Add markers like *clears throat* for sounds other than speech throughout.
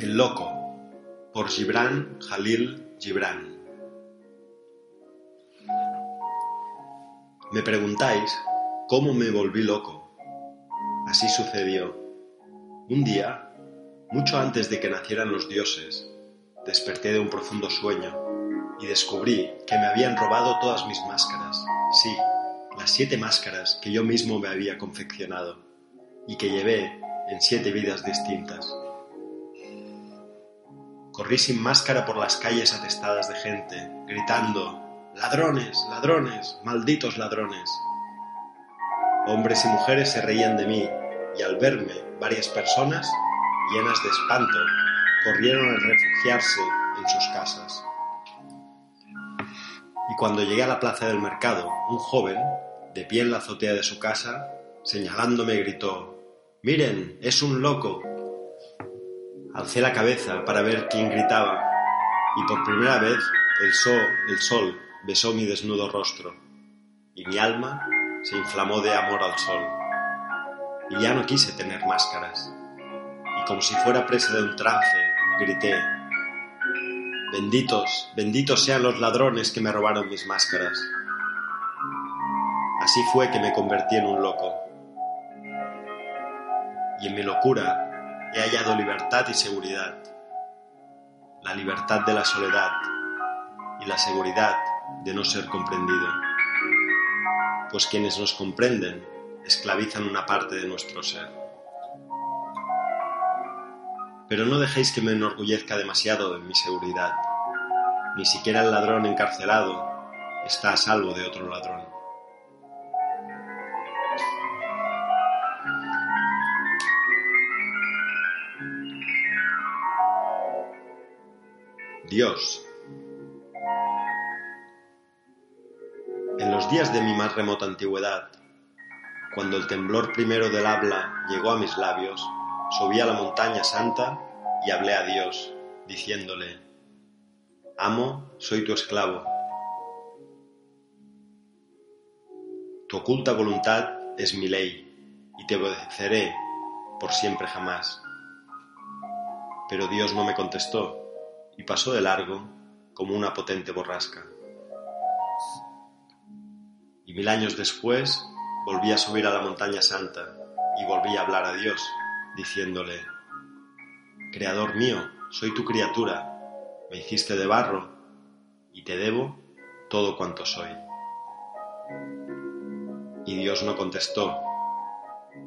El loco por Gibran Jalil Gibran Me preguntáis cómo me volví loco. Así sucedió. Un día, mucho antes de que nacieran los dioses, desperté de un profundo sueño y descubrí que me habían robado todas mis máscaras. Sí, las siete máscaras que yo mismo me había confeccionado y que llevé en siete vidas distintas. Corrí sin máscara por las calles atestadas de gente, gritando Ladrones, ladrones, malditos ladrones. Hombres y mujeres se reían de mí, y al verme varias personas, llenas de espanto, corrieron a refugiarse en sus casas. Y cuando llegué a la plaza del mercado, un joven, de pie en la azotea de su casa, señalándome, gritó Miren, es un loco. Alcé la cabeza para ver quién gritaba, y por primera vez el sol, besó mi desnudo rostro, y mi alma se inflamó de amor al sol. Y ya no quise tener máscaras, y como si fuera presa de un trance, grité, Benditos, benditos sean los ladrones que me robaron mis máscaras. Así fue que me convertí en un loco. Y en mi locura he hallado libertad y seguridad. La libertad de la soledad y la seguridad de no ser comprendido. Pues quienes nos comprenden esclavizan una parte de nuestro ser. Pero no dejéis que me enorgullezca demasiado en mi seguridad. Ni siquiera el ladrón encarcelado está a salvo de otro ladrón. Dios. En los días de mi más remota antigüedad, cuando el temblor primero del habla llegó a mis labios, subí a la montaña santa y hablé a Dios, diciéndole, Amo, soy tu esclavo. Tu oculta voluntad es mi ley, y te obedeceré por siempre jamás. Pero Dios no me contestó, y pasó de largo como una potente borrasca. Y mil años después volví a subir a la montaña santa y volví a hablar a Dios, diciéndole, Creador mío, soy tu criatura, me hiciste de barro y te debo todo cuanto soy. Y Dios no contestó,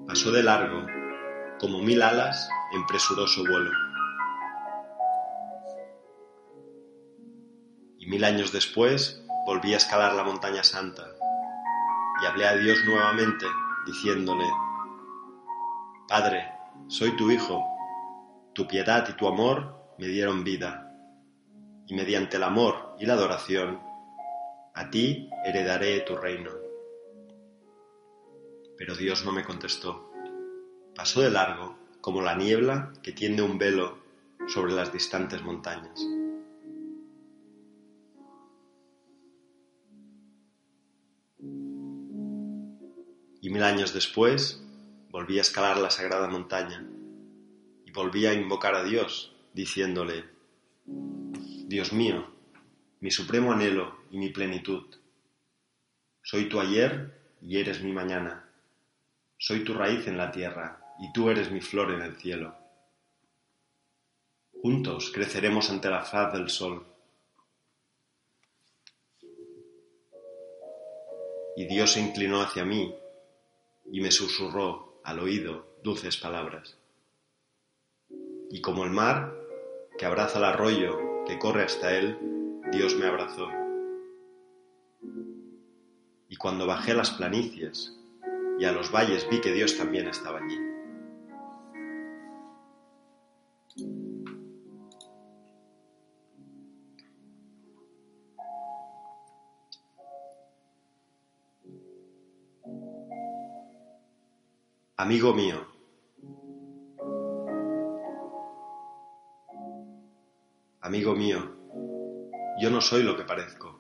pasó de largo como mil alas en presuroso vuelo. Y mil años después volví a escalar la montaña santa y hablé a Dios nuevamente, diciéndole, Padre, soy tu Hijo, tu piedad y tu amor me dieron vida, y mediante el amor y la adoración, a ti heredaré tu reino. Pero Dios no me contestó. Pasó de largo como la niebla que tiende un velo sobre las distantes montañas. Y mil años después volví a escalar la sagrada montaña y volví a invocar a Dios, diciéndole, Dios mío, mi supremo anhelo y mi plenitud. Soy tu ayer y eres mi mañana. Soy tu raíz en la tierra y tú eres mi flor en el cielo. Juntos creceremos ante la faz del sol. Y Dios se inclinó hacia mí y me susurró al oído dulces palabras. Y como el mar que abraza el arroyo que corre hasta él, Dios me abrazó. Y cuando bajé a las planicies y a los valles vi que Dios también estaba allí. Amigo mío, amigo mío, yo no soy lo que parezco.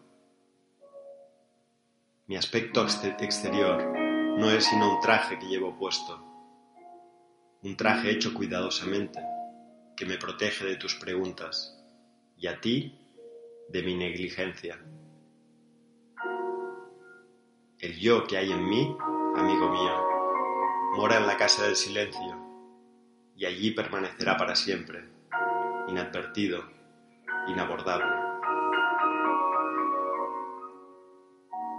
Mi aspecto exterior no es sino un traje que llevo puesto, un traje hecho cuidadosamente, que me protege de tus preguntas y a ti de mi negligencia. El yo que hay en mí, amigo mío, mora en la casa del silencio y allí permanecerá para siempre, inadvertido, inabordable.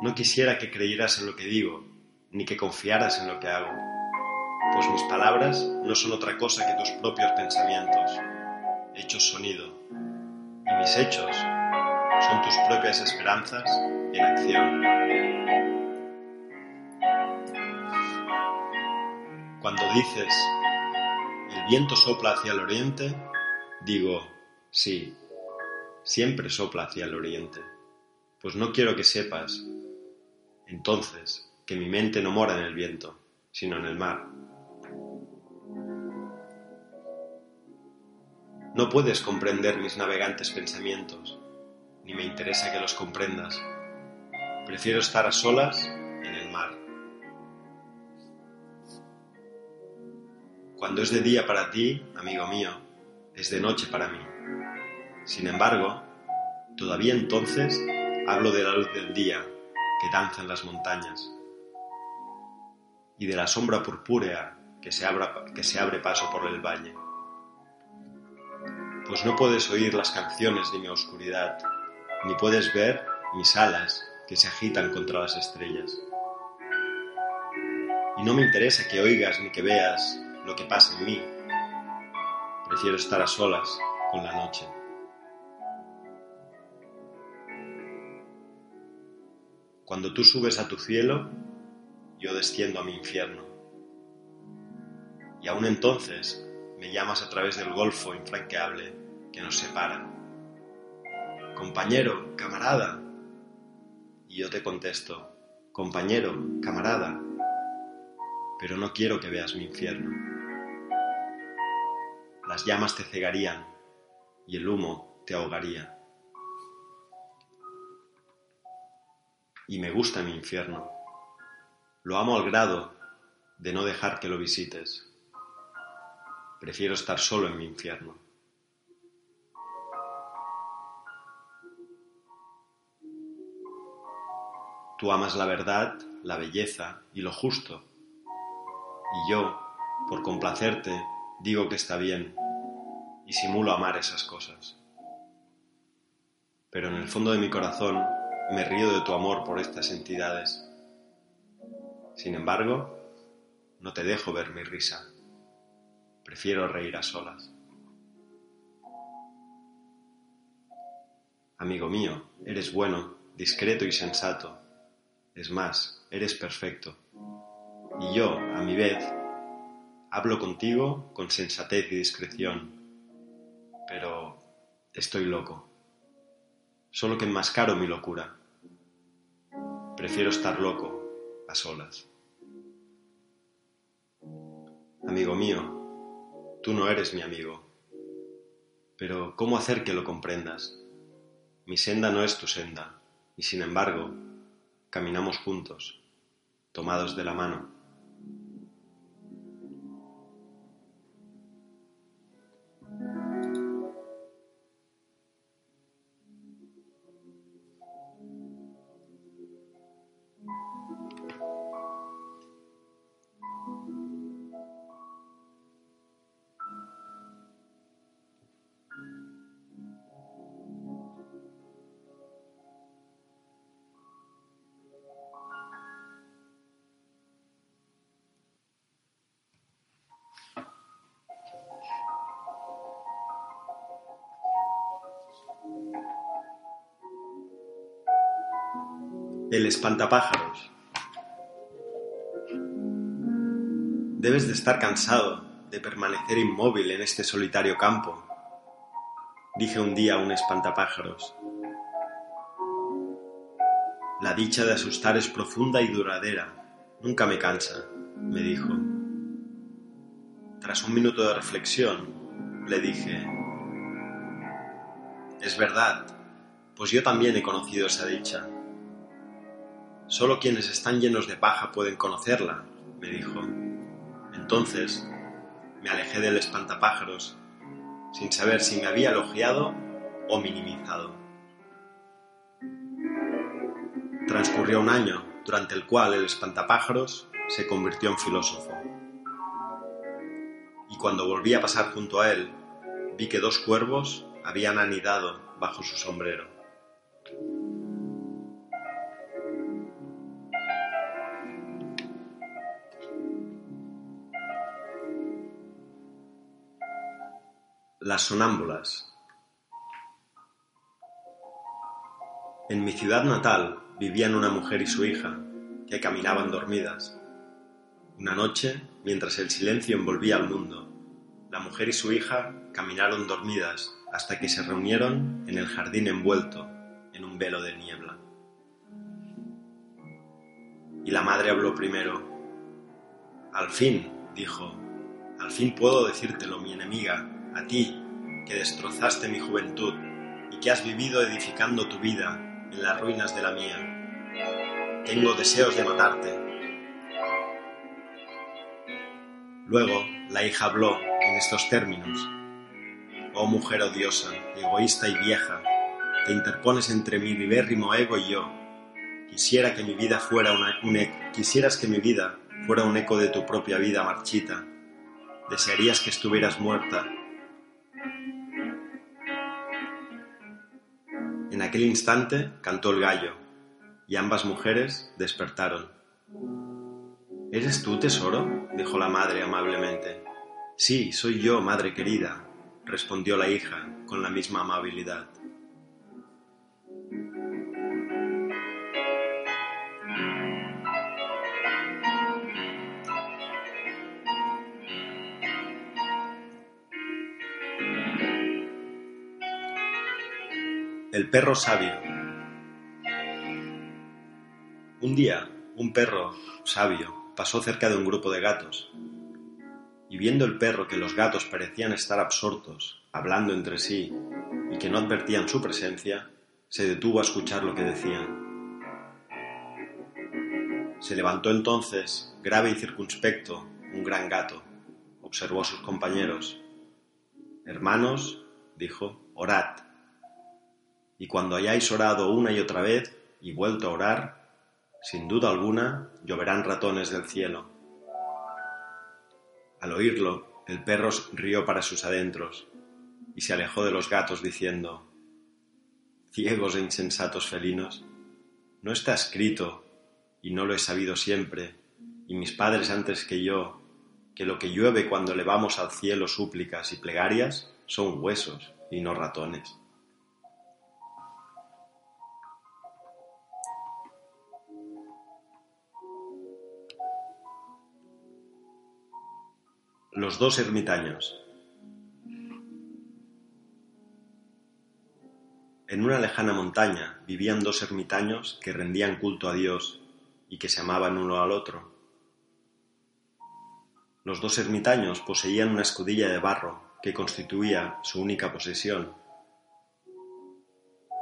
No quisiera que creyeras en lo que digo, ni que confiaras en lo que hago, pues mis palabras no son otra cosa que tus propios pensamientos, hechos sonido, y mis hechos son tus propias esperanzas en acción. Dices, el viento sopla hacia el oriente, digo, sí, siempre sopla hacia el oriente, pues no quiero que sepas, entonces, que mi mente no mora en el viento, sino en el mar. No puedes comprender mis navegantes pensamientos, ni me interesa que los comprendas. Prefiero estar a solas Cuando es de día para ti, amigo mío, es de noche para mí. Sin embargo, todavía entonces hablo de la luz del día que danza en las montañas y de la sombra purpúrea que se, que se abre paso por el valle. Pues no puedes oír las canciones de mi oscuridad, ni puedes ver mis alas que se agitan contra las estrellas. Y no me interesa que oigas ni que veas lo que pasa en mí. Prefiero estar a solas con la noche. Cuando tú subes a tu cielo, yo desciendo a mi infierno. Y aún entonces me llamas a través del golfo infranqueable que nos separa. Compañero, camarada. Y yo te contesto, compañero, camarada, pero no quiero que veas mi infierno. Las llamas te cegarían y el humo te ahogaría. Y me gusta mi infierno lo amo al grado de no dejar que lo visites. Prefiero estar solo en mi infierno. Tú amas la verdad, la belleza y lo justo. Y yo, por complacerte, digo que está bien y simulo amar esas cosas. Pero en el fondo de mi corazón me río de tu amor por estas entidades sin embargo, no te dejo ver mi risa. Prefiero reír a solas. Amigo mío, eres bueno, discreto y sensato. Es más, eres perfecto. Y yo, a mi vez, hablo contigo con sensatez y discreción. Pero estoy loco. Solo que enmascaro mi locura. Prefiero estar loco a solas. Amigo mío, tú no eres mi amigo, pero ¿cómo hacer que lo comprendas? Mi senda no es tu senda, y sin embargo, caminamos juntos, tomados de la mano. Espantapájaros. Debes de estar cansado de permanecer inmóvil en este solitario campo, dije un día a un espantapájaros. La dicha de asustar es profunda y duradera, nunca me cansa, me dijo. Tras un minuto de reflexión, le dije, es verdad, pues yo también he conocido esa dicha. Solo quienes están llenos de paja pueden conocerla, me dijo. Entonces me alejé del espantapájaros, sin saber si me había elogiado o minimizado. Transcurrió un año, durante el cual el espantapájaros se convirtió en filósofo. Y cuando volví a pasar junto a él, vi que dos cuervos habían anidado bajo su sombrero. Las sonámbulas. En mi ciudad natal vivían una mujer y su hija, que caminaban dormidas. Una noche, mientras el silencio envolvía al mundo, la mujer y su hija caminaron dormidas hasta que se reunieron en el jardín envuelto en un velo de niebla. Y la madre habló primero. Al fin, dijo, al fin puedo decírtelo, mi enemiga, a ti, que destrozaste mi juventud y que has vivido edificando tu vida en las ruinas de la mía. Tengo deseos de matarte. Luego la hija habló en estos términos. Oh mujer odiosa, egoísta y vieja, te interpones entre mi vivérrimo ego y yo. Quisiera que mi vida fuera un e, quisieras que mi vida fuera un eco de tu propia vida marchita. Desearías que estuvieras muerta En aquel instante cantó el gallo, y ambas mujeres despertaron. ¿Eres tú, tesoro? dijo la madre amablemente. Sí, soy yo, madre querida, respondió la hija con la misma amabilidad. El perro sabio. Un día, un perro sabio pasó cerca de un grupo de gatos, y viendo el perro que los gatos parecían estar absortos, hablando entre sí, y que no advertían su presencia, se detuvo a escuchar lo que decían. Se levantó entonces, grave y circunspecto, un gran gato, observó a sus compañeros. Hermanos, dijo, orad y cuando hayáis orado una y otra vez y vuelto a orar, sin duda alguna lloverán ratones del cielo. Al oírlo, el perro rió para sus adentros y se alejó de los gatos diciendo, Ciegos e insensatos felinos, no está escrito, y no lo he sabido siempre, y mis padres antes que yo, que lo que llueve cuando elevamos al cielo súplicas y plegarias son huesos y no ratones. Los dos ermitaños. En una lejana montaña vivían dos ermitaños que rendían culto a Dios y que se amaban uno al otro. Los dos ermitaños poseían una escudilla de barro que constituía su única posesión.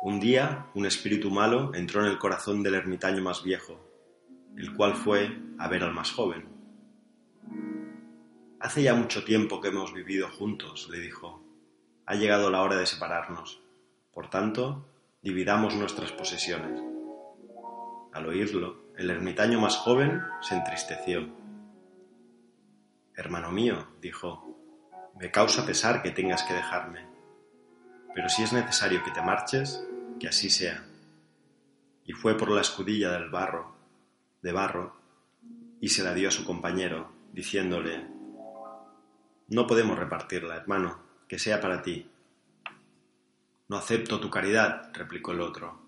Un día un espíritu malo entró en el corazón del ermitaño más viejo, el cual fue a ver al más joven. Hace ya mucho tiempo que hemos vivido juntos, le dijo. Ha llegado la hora de separarnos. Por tanto, dividamos nuestras posesiones. Al oírlo, el ermitaño más joven se entristeció. Hermano mío, dijo, me causa pesar que tengas que dejarme, pero si es necesario que te marches, que así sea. Y fue por la escudilla del barro, de barro, y se la dio a su compañero, diciéndole, no podemos repartirla, hermano, que sea para ti. No acepto tu caridad, replicó el otro.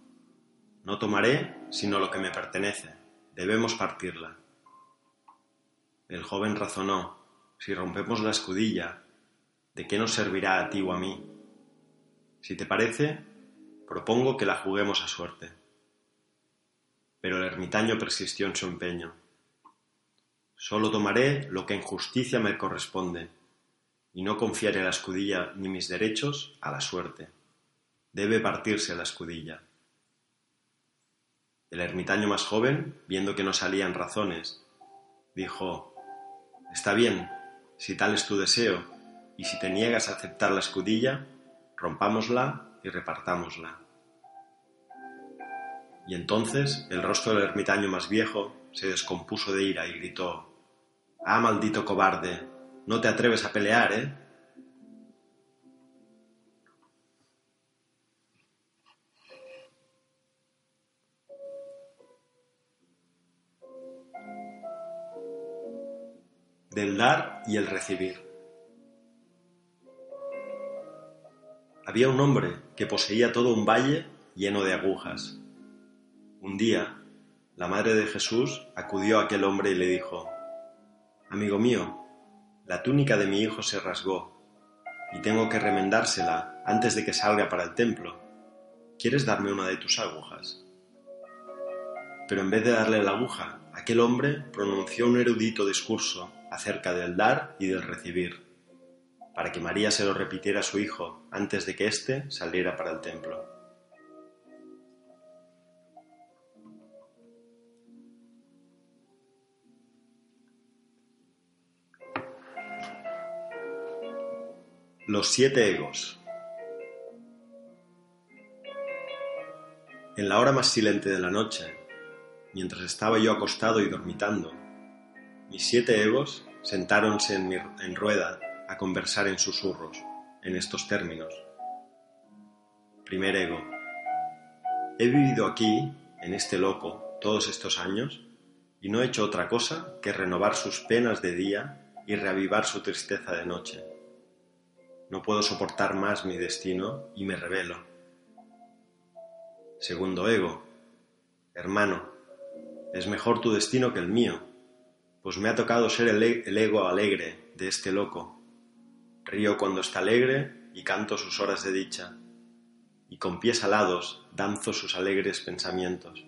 No tomaré sino lo que me pertenece. Debemos partirla. El joven razonó, si rompemos la escudilla, ¿de qué nos servirá a ti o a mí? Si te parece, propongo que la juguemos a suerte. Pero el ermitaño persistió en su empeño. Solo tomaré lo que en justicia me corresponde, y no confiaré la escudilla ni mis derechos a la suerte. Debe partirse la escudilla. El ermitaño más joven, viendo que no salían razones, dijo Está bien, si tal es tu deseo, y si te niegas a aceptar la escudilla, rompámosla y repartámosla. Y entonces el rostro del ermitaño más viejo se descompuso de ira y gritó Ah, maldito cobarde, no te atreves a pelear, ¿eh? Del dar y el recibir. Había un hombre que poseía todo un valle lleno de agujas. Un día, la madre de Jesús acudió a aquel hombre y le dijo, Amigo mío, la túnica de mi hijo se rasgó y tengo que remendársela antes de que salga para el templo. ¿Quieres darme una de tus agujas? Pero en vez de darle la aguja, aquel hombre pronunció un erudito discurso acerca del dar y del recibir, para que María se lo repitiera a su hijo antes de que éste saliera para el templo. Los siete egos. En la hora más silente de la noche, mientras estaba yo acostado y dormitando, mis siete egos sentáronse en, rueda a conversar en susurros, en estos términos. Primer ego. He vivido aquí, en este loco, todos estos años, y no he hecho otra cosa que renovar sus penas de día y reavivar su tristeza de noche no puedo soportar más mi destino y me rebelo. Segundo ego. Hermano, es mejor tu destino que el mío, pues me ha tocado ser el, e-, el ego alegre de este loco. Río cuando está alegre y canto sus horas de dicha, y con pies alados danzo sus alegres pensamientos.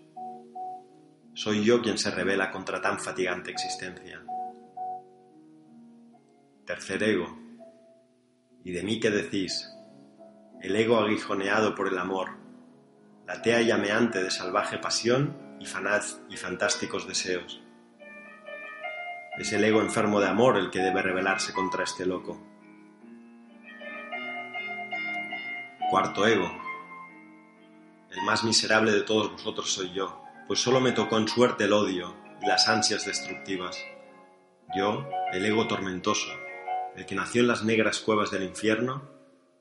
Soy yo quien se revela contra tan fatigante existencia. Tercer ego ¿Y de mí qué decís? El ego aguijoneado por el amor, la tea llameante de salvaje pasión y, fanaz y fantásticos deseos. Es el ego enfermo de amor el que debe rebelarse contra este loco. Cuarto ego. El más miserable de todos vosotros soy yo, pues solo me tocó en suerte el odio y las ansias destructivas. Yo, el ego tormentoso, el que nació en las negras cuevas del infierno,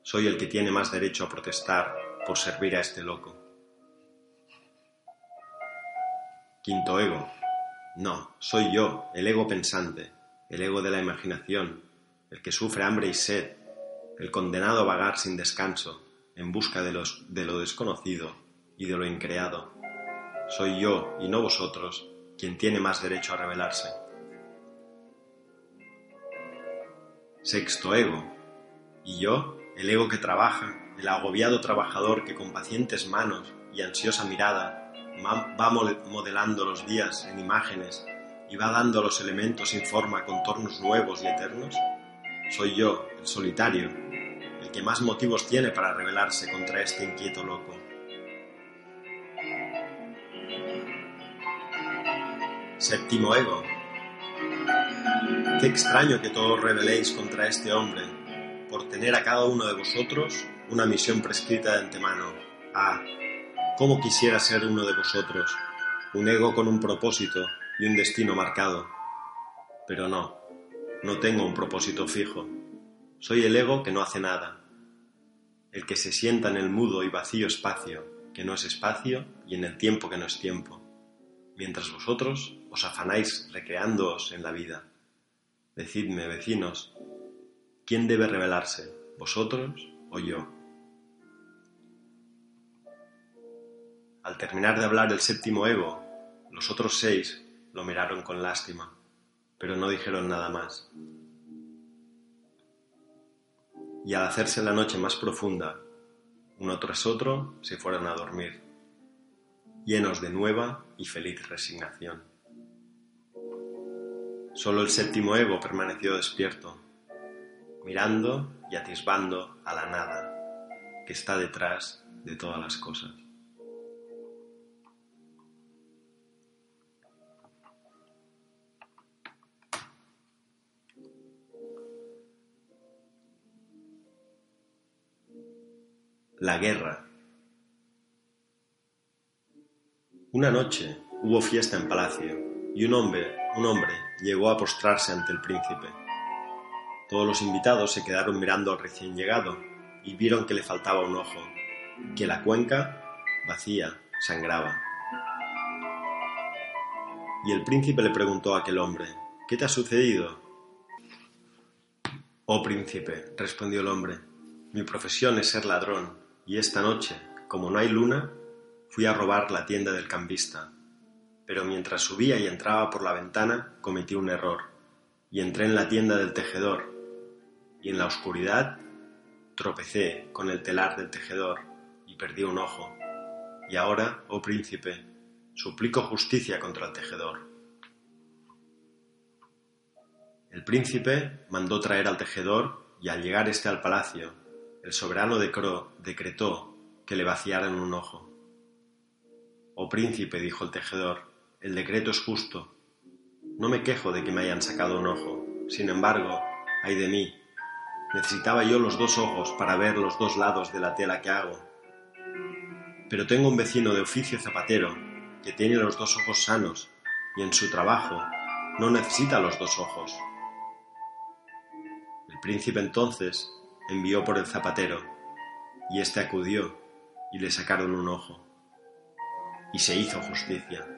soy el que tiene más derecho a protestar por servir a este loco. Quinto ego. No, soy yo, el ego pensante, el ego de la imaginación, el que sufre hambre y sed, el condenado a vagar sin descanso, en busca de, los, de lo desconocido y de lo increado. Soy yo, y no vosotros, quien tiene más derecho a rebelarse. Sexto ego. Y yo, el ego que trabaja, el agobiado trabajador que con pacientes manos y ansiosa mirada va modelando los días en imágenes y va dando los elementos sin forma contornos nuevos y eternos, soy yo, el solitario, el que más motivos tiene para rebelarse contra este inquieto loco. Séptimo ego, Qué extraño que todos rebeléis contra este hombre, por tener a cada uno de vosotros una misión prescrita de antemano. Ah, cómo quisiera ser uno de vosotros, un ego con un propósito y un destino marcado. Pero no, no tengo un propósito fijo. Soy el ego que no hace nada, el que se sienta en el mudo y vacío espacio, que no es espacio, y en el tiempo que no es tiempo, mientras vosotros os afanáis recreándoos en la vida. Decidme, vecinos, ¿quién debe rebelarse, vosotros o yo? Al terminar de hablar el séptimo ego, los otros seis lo miraron con lástima, pero no dijeron nada más. Y al hacerse la noche más profunda, uno tras otro se fueron a dormir, llenos de nueva y feliz resignación. Solo el séptimo ego permaneció despierto, mirando y atisbando a la nada que está detrás de todas las cosas. La guerra. Una noche hubo fiesta en palacio y un hombre, un hombre llegó a postrarse ante el príncipe. Todos los invitados se quedaron mirando al recién llegado y vieron que le faltaba un ojo, que la cuenca, vacía, sangraba. Y el príncipe le preguntó a aquel hombre, ¿qué te ha sucedido? Oh príncipe, respondió el hombre, mi profesión es ser ladrón y esta noche, como no hay luna, fui a robar la tienda del cambista. Pero mientras subía y entraba por la ventana, cometí un error, y entré en la tienda del tejedor, y en la oscuridad tropecé con el telar del tejedor y perdí un ojo. Y ahora, oh príncipe, suplico justicia contra el tejedor. El príncipe mandó traer al tejedor y al llegar éste al palacio, el soberano decretó que le vaciaran un ojo. Oh príncipe, dijo el tejedor, el decreto es justo. No me quejo de que me hayan sacado un ojo. Sin embargo, ay de mí, necesitaba yo los dos ojos para ver los dos lados de la tela que hago. Pero tengo un vecino de oficio zapatero que tiene los dos ojos sanos y en su trabajo no necesita los dos ojos. El príncipe entonces envió por el zapatero, y éste acudió, y le sacaron un ojo, y se hizo justicia.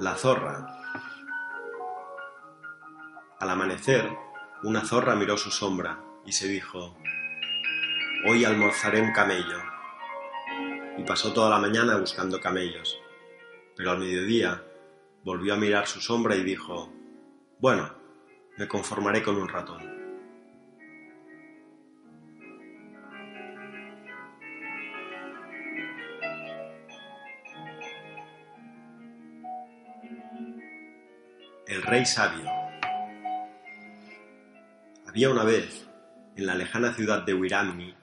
La zorra. Al amanecer, una zorra miró su sombra y se dijo, Hoy almorzaré un camello y pasó toda la mañana buscando camellos. Pero al mediodía volvió a mirar su sombra y dijo, bueno, me conformaré con un ratón. Rey sabio. Había una vez, en la lejana ciudad de Wiramni,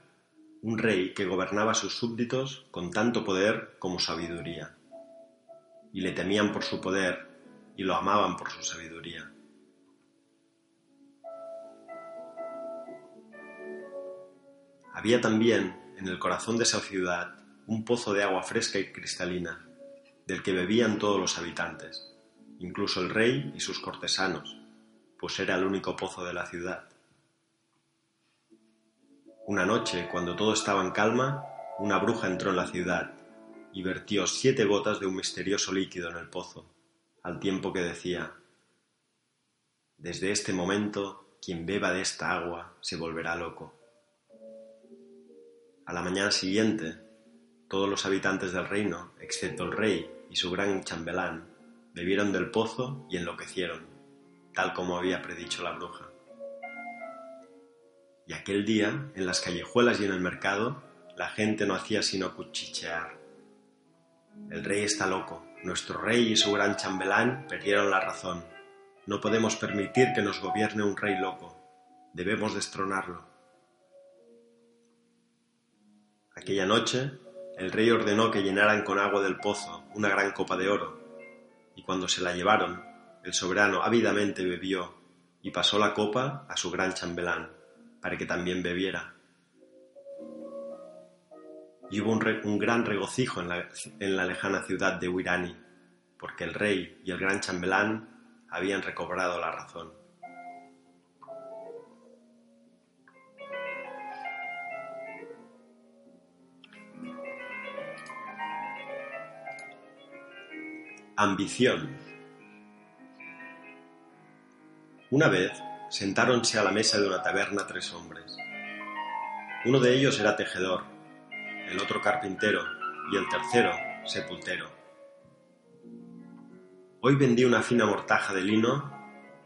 un rey que gobernaba a sus súbditos con tanto poder como sabiduría, y le temían por su poder y lo amaban por su sabiduría. Había también en el corazón de esa ciudad un pozo de agua fresca y cristalina, del que bebían todos los habitantes, incluso el rey y sus cortesanos, pues era el único pozo de la ciudad. Una noche, cuando todo estaba en calma, una bruja entró en la ciudad y vertió siete gotas de un misterioso líquido en el pozo, al tiempo que decía Desde este momento, quien beba de esta agua se volverá loco. A la mañana siguiente, todos los habitantes del reino, excepto el rey y su gran chambelán, bebieron del pozo y enloquecieron, tal como había predicho la bruja. Y aquel día, en las callejuelas y en el mercado, la gente no hacía sino cuchichear. El rey está loco. Nuestro rey y su gran chambelán perdieron la razón. No podemos permitir que nos gobierne un rey loco. Debemos destronarlo. Aquella noche, el rey ordenó que llenaran con agua del pozo una gran copa de oro, y cuando se la llevaron, el soberano ávidamente bebió y pasó la copa a su gran chambelán para que también bebiera. Y hubo un, gran regocijo en la, lejana ciudad de Wirani, porque el rey y el gran chambelán habían recobrado la razón. Ambición. Una vez sentáronse a la mesa de una taberna tres hombres. Uno de ellos era tejedor, el otro carpintero y el tercero sepultero. Hoy vendí una fina mortaja de lino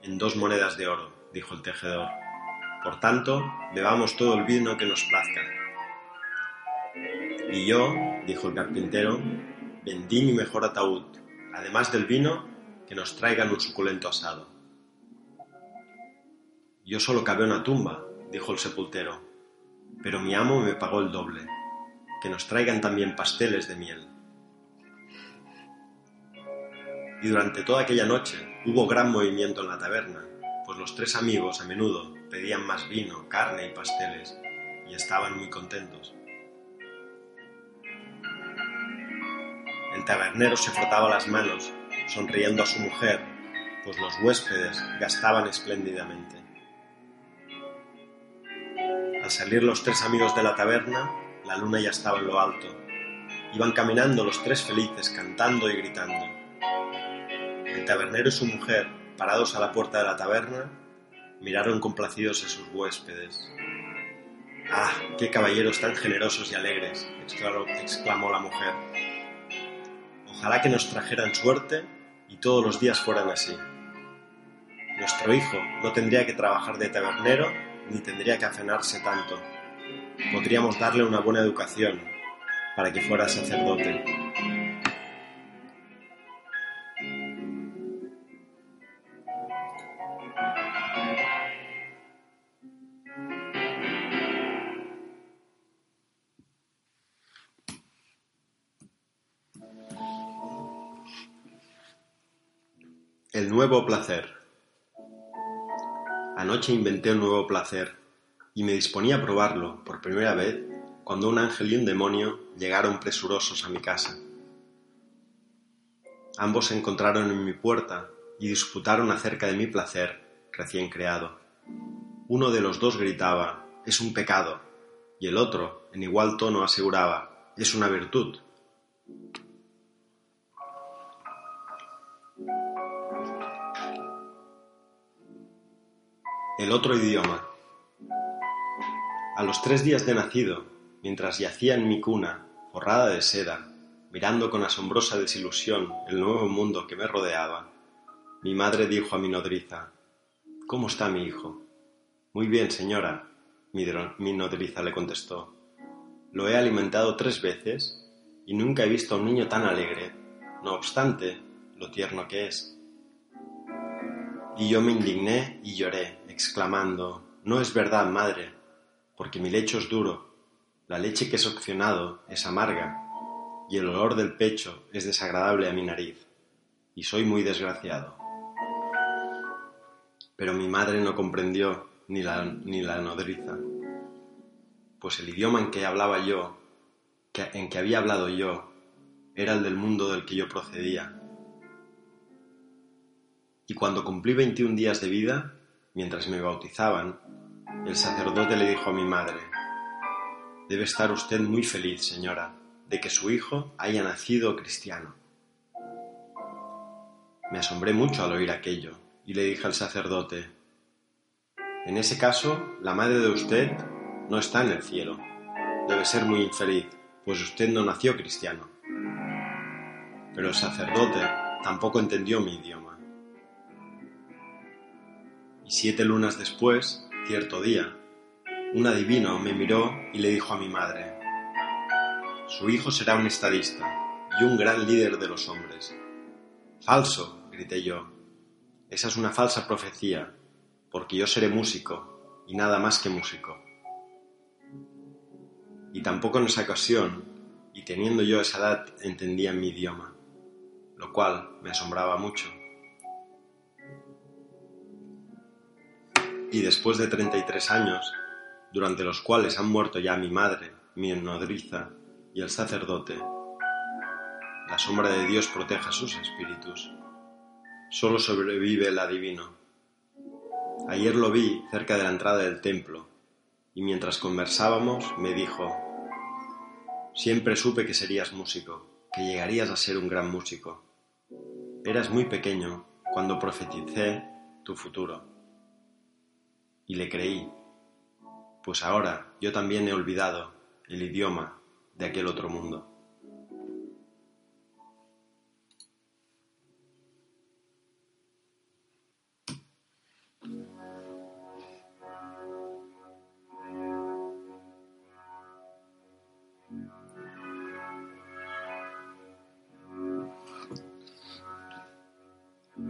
en dos monedas de oro, dijo el tejedor. Por tanto, bebamos todo el vino que nos plazca. Y yo, dijo el carpintero, vendí mi mejor ataúd, además del vino, que nos traigan un suculento asado. Yo solo cabé una tumba, dijo el sepultero, pero mi amo me pagó el doble. Que nos traigan también pasteles de miel. Y durante toda aquella noche hubo gran movimiento en la taberna, pues los tres amigos a menudo pedían más vino, carne y pasteles, y estaban muy contentos. El tabernero se frotaba las manos, sonriendo a su mujer, pues los huéspedes gastaban espléndidamente. Al salir los tres amigos de la taberna, la luna ya estaba en lo alto. Iban caminando los tres felices, cantando y gritando. El tabernero y su mujer, parados a la puerta de la taberna, miraron complacidos a sus huéspedes. ¡Ah, qué caballeros tan generosos y alegres! exclamó, la mujer. Ojalá que nos trajeran suerte y todos los días fueran así. Nuestro hijo no tendría que trabajar de tabernero ni tendría que afanarse tanto. Podríamos darle una buena educación para que fuera sacerdote. Nuevo placer. Anoche inventé un nuevo placer, y me disponía a probarlo por primera vez cuando un ángel y un demonio llegaron presurosos a mi casa. Ambos se encontraron en mi puerta y disputaron acerca de mi placer recién creado. Uno de los dos gritaba, es un pecado, y el otro, en igual tono, aseguraba, es una virtud. El otro idioma. A los tres días de nacido, mientras yacía en mi cuna, forrada de seda, mirando con asombrosa desilusión el nuevo mundo que me rodeaba, mi madre dijo a mi nodriza, ¿Cómo está mi hijo? Muy bien, señora, mi, nodriza le contestó. Lo he alimentado tres veces y nunca he visto a un niño tan alegre, no obstante lo tierno que es. Y yo me indigné y lloré, exclamando, No es verdad, madre, porque mi lecho es duro, la leche que he succionado es amarga, y el olor del pecho es desagradable a mi nariz, y soy muy desgraciado. Pero mi madre no comprendió ni la, ni la nodriza, pues el idioma en que hablaba yo, en que había hablado yo, era el del mundo del que yo procedía, y cuando cumplí 21 días de vida, mientras me bautizaban, el sacerdote le dijo a mi madre, Debe estar usted muy feliz, señora, de que su hijo haya nacido cristiano. Me asombré mucho al oír aquello y le dije al sacerdote, En ese caso, la madre de usted no está en el cielo. Debe ser muy infeliz, pues usted no nació cristiano. Pero el sacerdote tampoco entendió mi idioma. Siete lunas después, cierto día, un adivino me miró y le dijo a mi madre, Su hijo será un estadista y un gran líder de los hombres. Falso, grité yo. Esa es una falsa profecía, porque yo seré músico y nada más que músico. Y tampoco en esa ocasión, y teniendo yo esa edad, entendía mi idioma, lo cual me asombraba mucho. Y después de 33 años, durante los cuales han muerto ya mi madre, mi nodriza y el sacerdote, la sombra de Dios protege a sus espíritus. Solo sobrevive el adivino. Ayer lo vi cerca de la entrada del templo y mientras conversábamos me dijo, siempre supe que serías músico, que llegarías a ser un gran músico. Eras muy pequeño cuando profeticé tu futuro Y le creí, pues ahora yo también he olvidado el idioma de aquel otro mundo.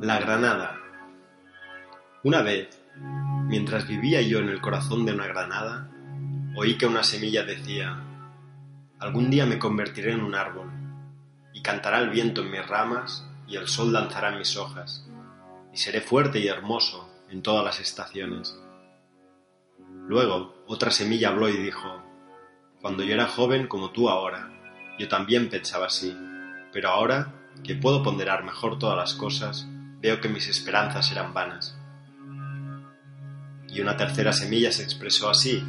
La Granada. Una vez, mientras vivía yo en el corazón de una granada, oí que una semilla decía, algún día me convertiré en un árbol, y cantará el viento en mis ramas, y el sol danzará en mis hojas, y seré fuerte y hermoso en todas las estaciones. Luego, otra semilla habló y dijo, cuando yo era joven como tú ahora, yo también pensaba así, pero ahora, que puedo ponderar mejor todas las cosas, veo que mis esperanzas eran vanas. Y una tercera semilla se expresó así.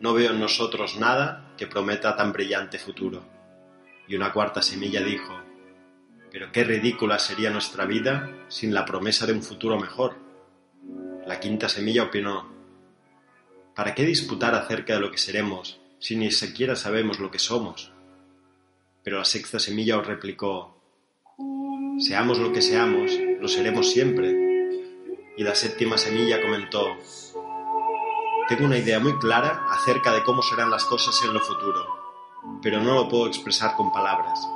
No veo en nosotros nada que prometa tan brillante futuro. Y una cuarta semilla dijo, pero qué ridícula sería nuestra vida sin la promesa de un futuro mejor. La quinta semilla opinó, ¿para qué disputar acerca de lo que seremos si ni siquiera sabemos lo que somos? Pero la sexta semilla os replicó, Seamos lo que seamos, lo seremos siempre. Y la séptima semilla comentó, tengo una idea muy clara acerca de cómo serán las cosas en lo futuro, pero no lo puedo expresar con palabras.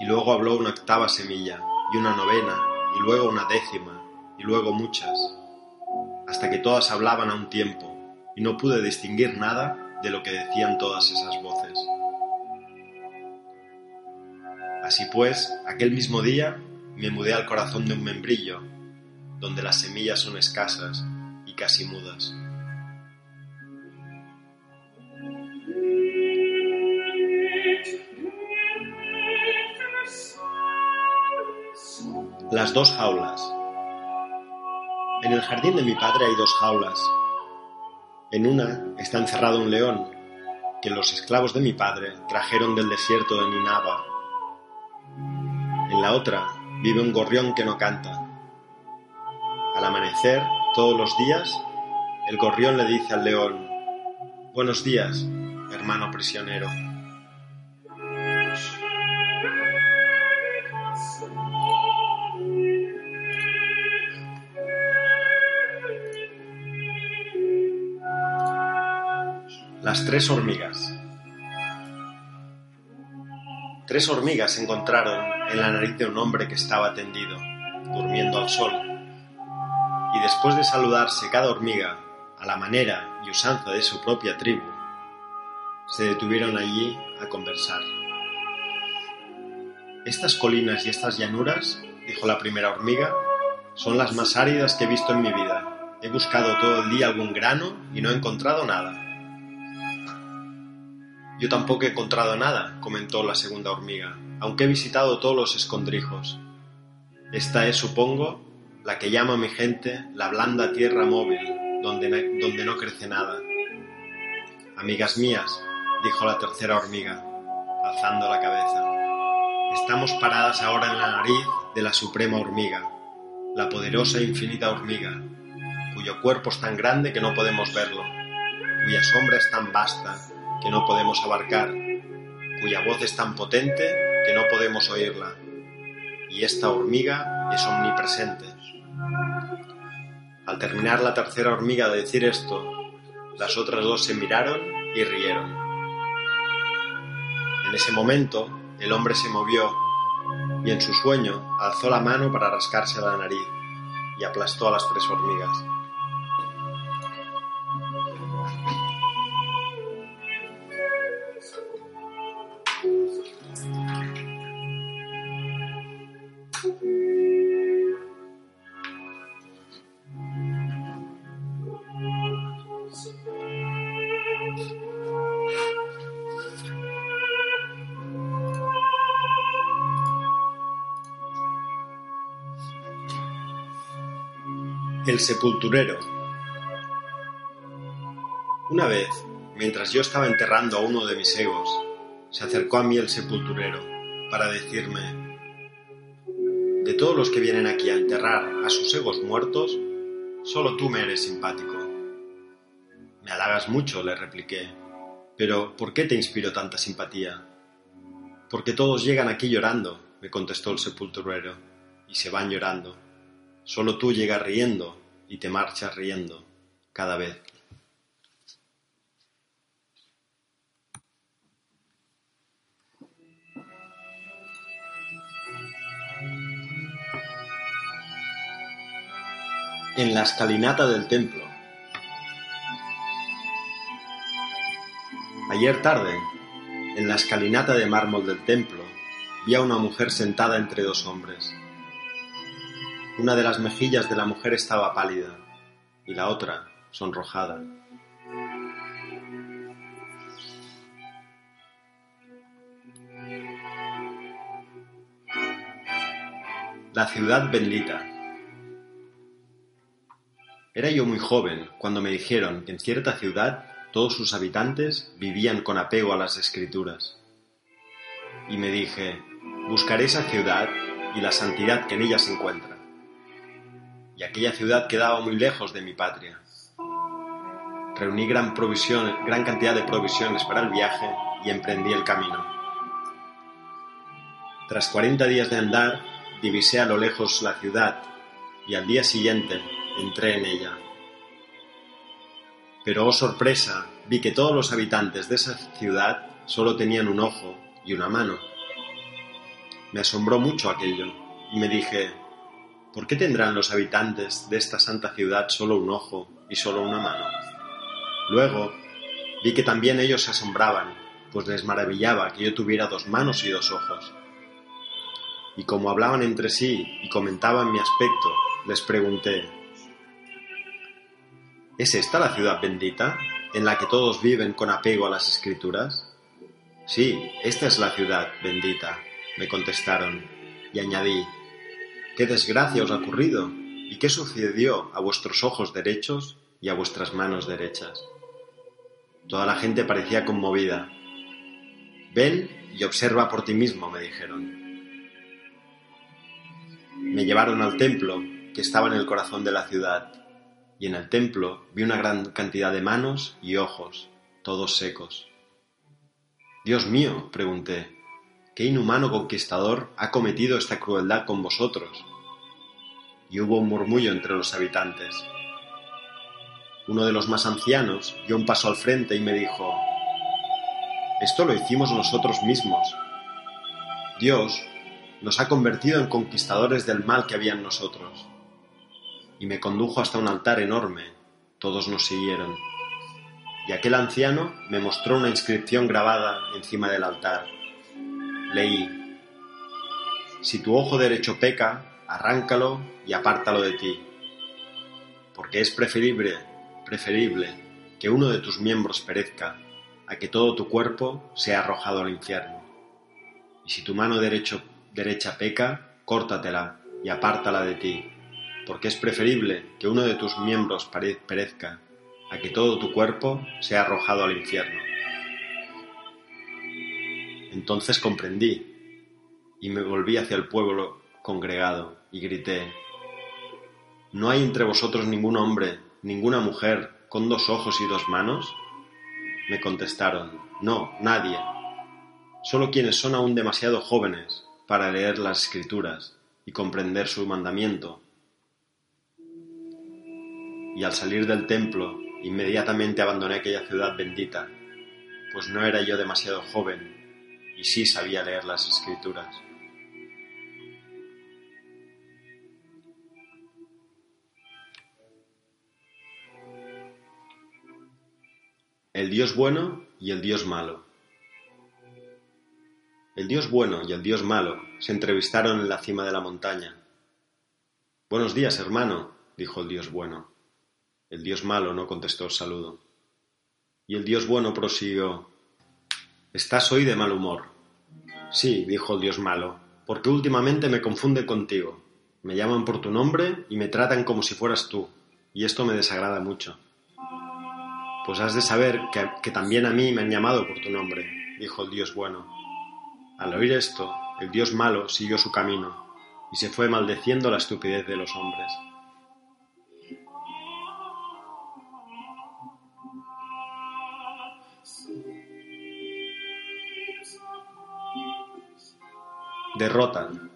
Y luego habló una octava semilla, y una novena, y luego una décima, y luego muchas, hasta que todas hablaban a un tiempo, y no pude distinguir nada de lo que decían todas esas voces. Así pues, aquel mismo día me mudé al corazón de un membrillo, donde las semillas son escasas y casi mudas. Las dos jaulas. En el jardín de mi padre hay dos jaulas. En una está encerrado un león que los esclavos de mi padre trajeron del desierto de Ninaba en la otra vive un gorrión que no canta. Al amanecer, todos los días, el gorrión le dice al león, Buenos días, hermano prisionero. Las tres hormigas. Tres hormigas se encontraron en la nariz de un hombre que estaba tendido, durmiendo al sol. Y después de saludarse cada hormiga a la manera y usanza de su propia tribu, se detuvieron allí a conversar. Estas colinas y estas llanuras, dijo la primera hormiga, son las más áridas que he visto en mi vida. He buscado todo el día algún grano y no he encontrado nada. Yo tampoco he encontrado nada, comentó la segunda hormiga, aunque he visitado todos los escondrijos. Esta es, supongo, la que llama mi gente la blanda tierra móvil, donde, donde no crece nada. Amigas mías, dijo la tercera hormiga, alzando la cabeza, estamos paradas ahora en la nariz de la suprema hormiga, la poderosa e infinita hormiga, cuyo cuerpo es tan grande que no podemos verlo, cuya sombra es tan vasta que no podemos abarcar, cuya voz es tan potente que no podemos oírla. Y esta hormiga es omnipresente. Al terminar la tercera hormiga de decir esto, las otras dos se miraron y rieron. En ese momento, el hombre se movió y en su sueño alzó la mano para rascarse la nariz y aplastó a las tres hormigas. El sepulturero. Una vez, mientras yo estaba enterrando a uno de mis egos, se acercó a mí el sepulturero para decirme, de todos los que vienen aquí a enterrar a sus egos muertos, solo tú me eres simpático. Me halagas mucho, le repliqué. Pero, ¿por qué te inspiro tanta simpatía? Porque todos llegan aquí llorando, me contestó el sepulturero, y se van llorando. Solo tú llegas riendo y te marchas riendo cada vez. En la escalinata del templo. Ayer tarde, en la escalinata de mármol del templo, vi a una mujer sentada entre dos hombres. Una de las mejillas de la mujer estaba pálida y la otra sonrojada. La ciudad bendita. Era yo muy joven cuando me dijeron que en cierta ciudad todos sus habitantes vivían con apego a las escrituras. Y me dije, buscaré esa ciudad y la santidad que en ella se encuentra y aquella ciudad quedaba muy lejos de mi patria. Reuní gran, provisión, gran cantidad de provisiones para el viaje y emprendí el camino. Tras cuarenta días de andar, divisé a lo lejos la ciudad y al día siguiente entré en ella. Pero, oh sorpresa, vi que todos los habitantes de esa ciudad solo tenían un ojo y una mano. Me asombró mucho aquello y me dije, ¿Por qué tendrán los habitantes de esta santa ciudad solo un ojo y solo una mano? Luego vi que también ellos se asombraban, pues les maravillaba que yo tuviera dos manos y dos ojos. Y como hablaban entre sí y comentaban mi aspecto, les pregunté, ¿Es esta la ciudad bendita, en la que todos viven con apego a las escrituras? Sí, esta es la ciudad bendita, me contestaron, y añadí, ¿Qué desgracia os ha ocurrido? ¿Y qué sucedió a vuestros ojos derechos y a vuestras manos derechas? Toda la gente parecía conmovida. Ven y observa por ti mismo, me dijeron. Me llevaron al templo, que estaba en el corazón de la ciudad, y en el templo vi una gran cantidad de manos y ojos, todos secos. Dios mío, pregunté, ¿qué inhumano conquistador ha cometido esta crueldad con vosotros? Y hubo un murmullo entre los habitantes. Uno de los más ancianos dio un paso al frente y me dijo, Esto lo hicimos nosotros mismos. Dios nos ha convertido en conquistadores del mal que había en nosotros. Y me condujo hasta un altar enorme. Todos nos siguieron. Y aquel anciano me mostró una inscripción grabada encima del altar leí, si tu ojo derecho peca, arráncalo y apártalo de ti, porque es preferible, preferible que uno de tus miembros perezca a que todo tu cuerpo sea arrojado al infierno. Y si tu mano derecho, derecha peca, córtatela y apártala de ti, porque es preferible que uno de tus miembros perezca a que todo tu cuerpo sea arrojado al infierno. Entonces comprendí y me volví hacia el pueblo congregado y grité, ¿No hay entre vosotros ningún hombre, ninguna mujer con dos ojos y dos manos? Me contestaron, no, nadie, solo quienes son aún demasiado jóvenes para leer las escrituras y comprender su mandamiento. Y al salir del templo, inmediatamente abandoné aquella ciudad bendita, pues no era yo demasiado joven y sí sabía leer las escrituras. El Dios bueno y el Dios malo. El Dios bueno y el Dios malo se entrevistaron en la cima de la montaña. Buenos días, hermano, dijo el Dios bueno. El Dios malo no contestó el saludo. Y el Dios bueno prosiguió, Estás hoy de mal humor. Sí, dijo el dios malo, porque últimamente me confunden contigo. Me llaman por tu nombre y me tratan como si fueras tú, y esto me desagrada mucho pues has de saber que, también a mí me han llamado por tu nombre, dijo el Dios bueno. Al oír esto, el Dios malo siguió su camino y se fue maldeciendo la estupidez de los hombres. Derrotan.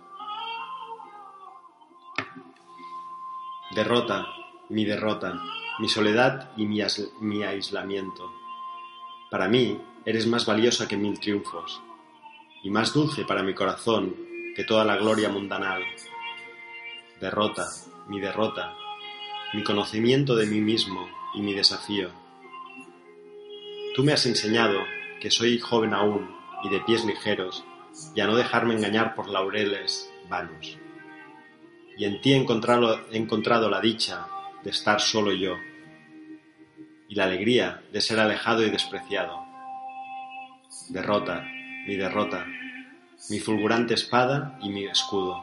Derrota, mi derrota mi soledad y mi, mi aislamiento. Para mí eres más valiosa que mil triunfos, y más dulce para mi corazón que toda la gloria mundanal. Derrota, mi derrota, mi conocimiento de mí mismo y mi desafío. Tú me has enseñado que soy joven aún y de pies ligeros, y a no dejarme engañar por laureles vanos. Y en ti he encontrado la dicha de estar solo yo, y la alegría de ser alejado y despreciado. Derrota, mi derrota, mi fulgurante espada y mi escudo.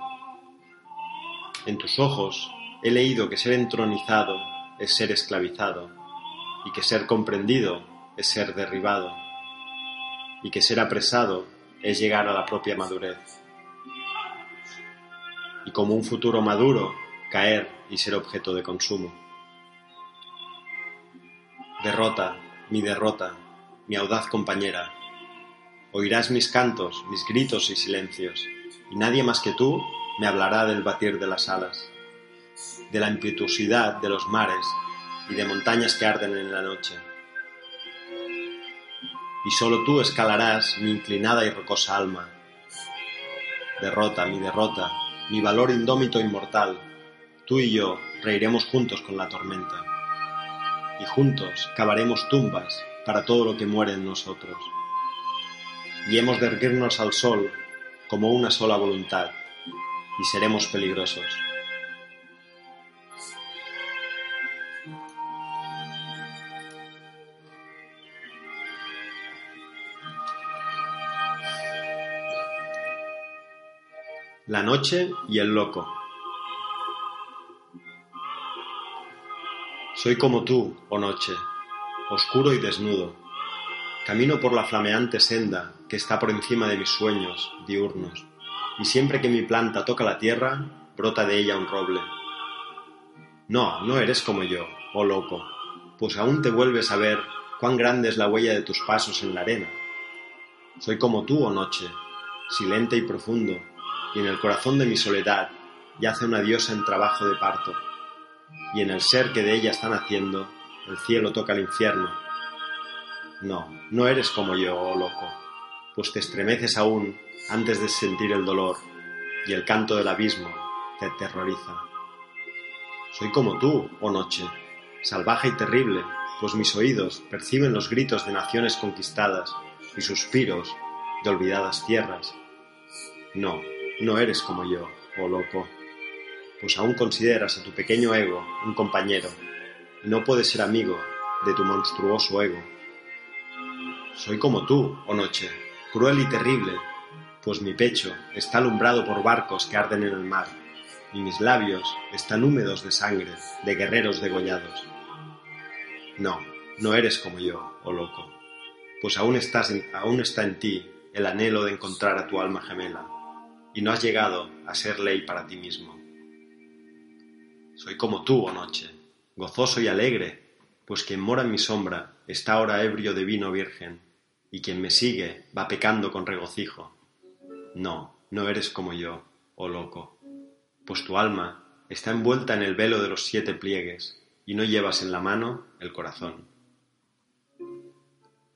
En tus ojos he leído que ser entronizado es ser esclavizado, y que ser comprendido es ser derribado, y que ser apresado es llegar a la propia madurez. Y como un futuro maduro, caer y ser objeto de consumo. Derrota, mi derrota, mi audaz compañera. Oirás mis cantos, mis gritos y silencios, y nadie más que tú me hablará del batir de las alas, de la impetuosidad de los mares y de montañas que arden en la noche y solo tú escalarás mi inclinada y rocosa alma. Derrota, mi derrota, mi valor indómito inmortal, tú y yo reiremos juntos con la tormenta, y juntos cavaremos tumbas para todo lo que muere en nosotros, y hemos de erguirnos al sol como una sola voluntad, y seremos peligrosos. La noche y el loco. Soy como tú, oh noche, oscuro y desnudo. Camino por la flameante senda que está por encima de mis sueños diurnos, y siempre que mi planta toca la tierra, brota de ella un roble. No, no eres como yo, oh loco, pues aún te vuelves a ver cuán grande es la huella de tus pasos en la arena. Soy como tú, oh noche, silente y profundo, y en el corazón de mi soledad yace una diosa en trabajo de parto, y en el ser que de ella está naciendo, el cielo toca el infierno. No, no eres como yo, oh loco, pues te estremeces aún antes de sentir el dolor, y el canto del abismo te aterroriza. Soy como tú, oh noche, salvaje y terrible, pues mis oídos perciben los gritos de naciones conquistadas y suspiros de olvidadas tierras. No, no eres como yo, oh loco, pues aún consideras a tu pequeño ego un compañero y no puedes ser amigo de tu monstruoso ego. Soy como tú, oh noche, cruel y terrible, pues mi pecho está alumbrado por barcos que arden en el mar y mis labios están húmedos de sangre de guerreros degollados. No, no eres como yo, oh loco, pues aún, aún está en ti el anhelo de encontrar a tu alma gemela y no has llegado a ser ley para ti mismo. Soy como tú, oh noche, gozoso y alegre, pues quien mora en mi sombra está ahora ebrio de vino virgen, y quien me sigue va pecando con regocijo. No, no eres como yo, oh loco, pues tu alma está envuelta en el velo de los siete pliegues, y no llevas en la mano el corazón.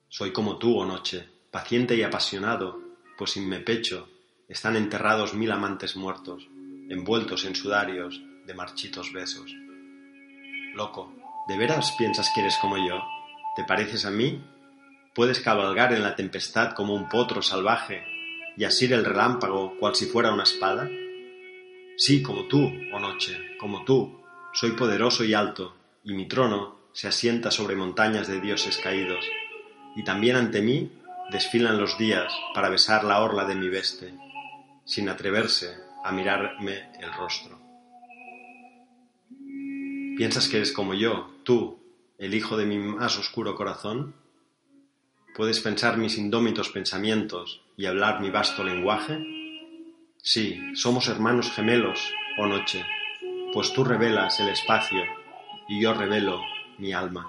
Soy como tú, oh noche, paciente y apasionado, pues en mi pecho están enterrados mil amantes muertos, envueltos en sudarios de marchitos besos. Loco, ¿de veras piensas que eres como yo? ¿Te pareces a mí? ¿Puedes cabalgar en la tempestad como un potro salvaje y asir el relámpago cual si fuera una espada? Sí, como tú, oh noche, como tú, soy poderoso y alto, y mi trono se asienta sobre montañas de dioses caídos, y también ante mí desfilan los días para besar la orla de mi veste, sin atreverse a mirarme el rostro. ¿Piensas que eres como yo, tú, el hijo de mi más oscuro corazón? ¿Puedes pensar mis indómitos pensamientos y hablar mi vasto lenguaje? Sí, somos hermanos gemelos, oh noche, pues tú revelas el espacio y yo revelo mi alma.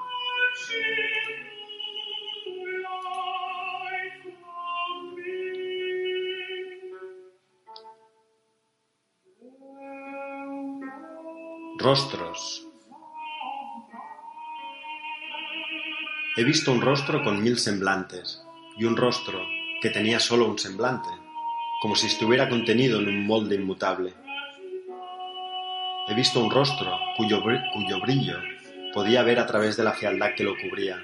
Rostros, He visto un rostro con mil semblantes y un rostro que tenía solo un semblante, como si estuviera contenido en un molde inmutable. He visto un rostro cuyo, cuyo brillo podía ver a través de la fealdad que lo cubría,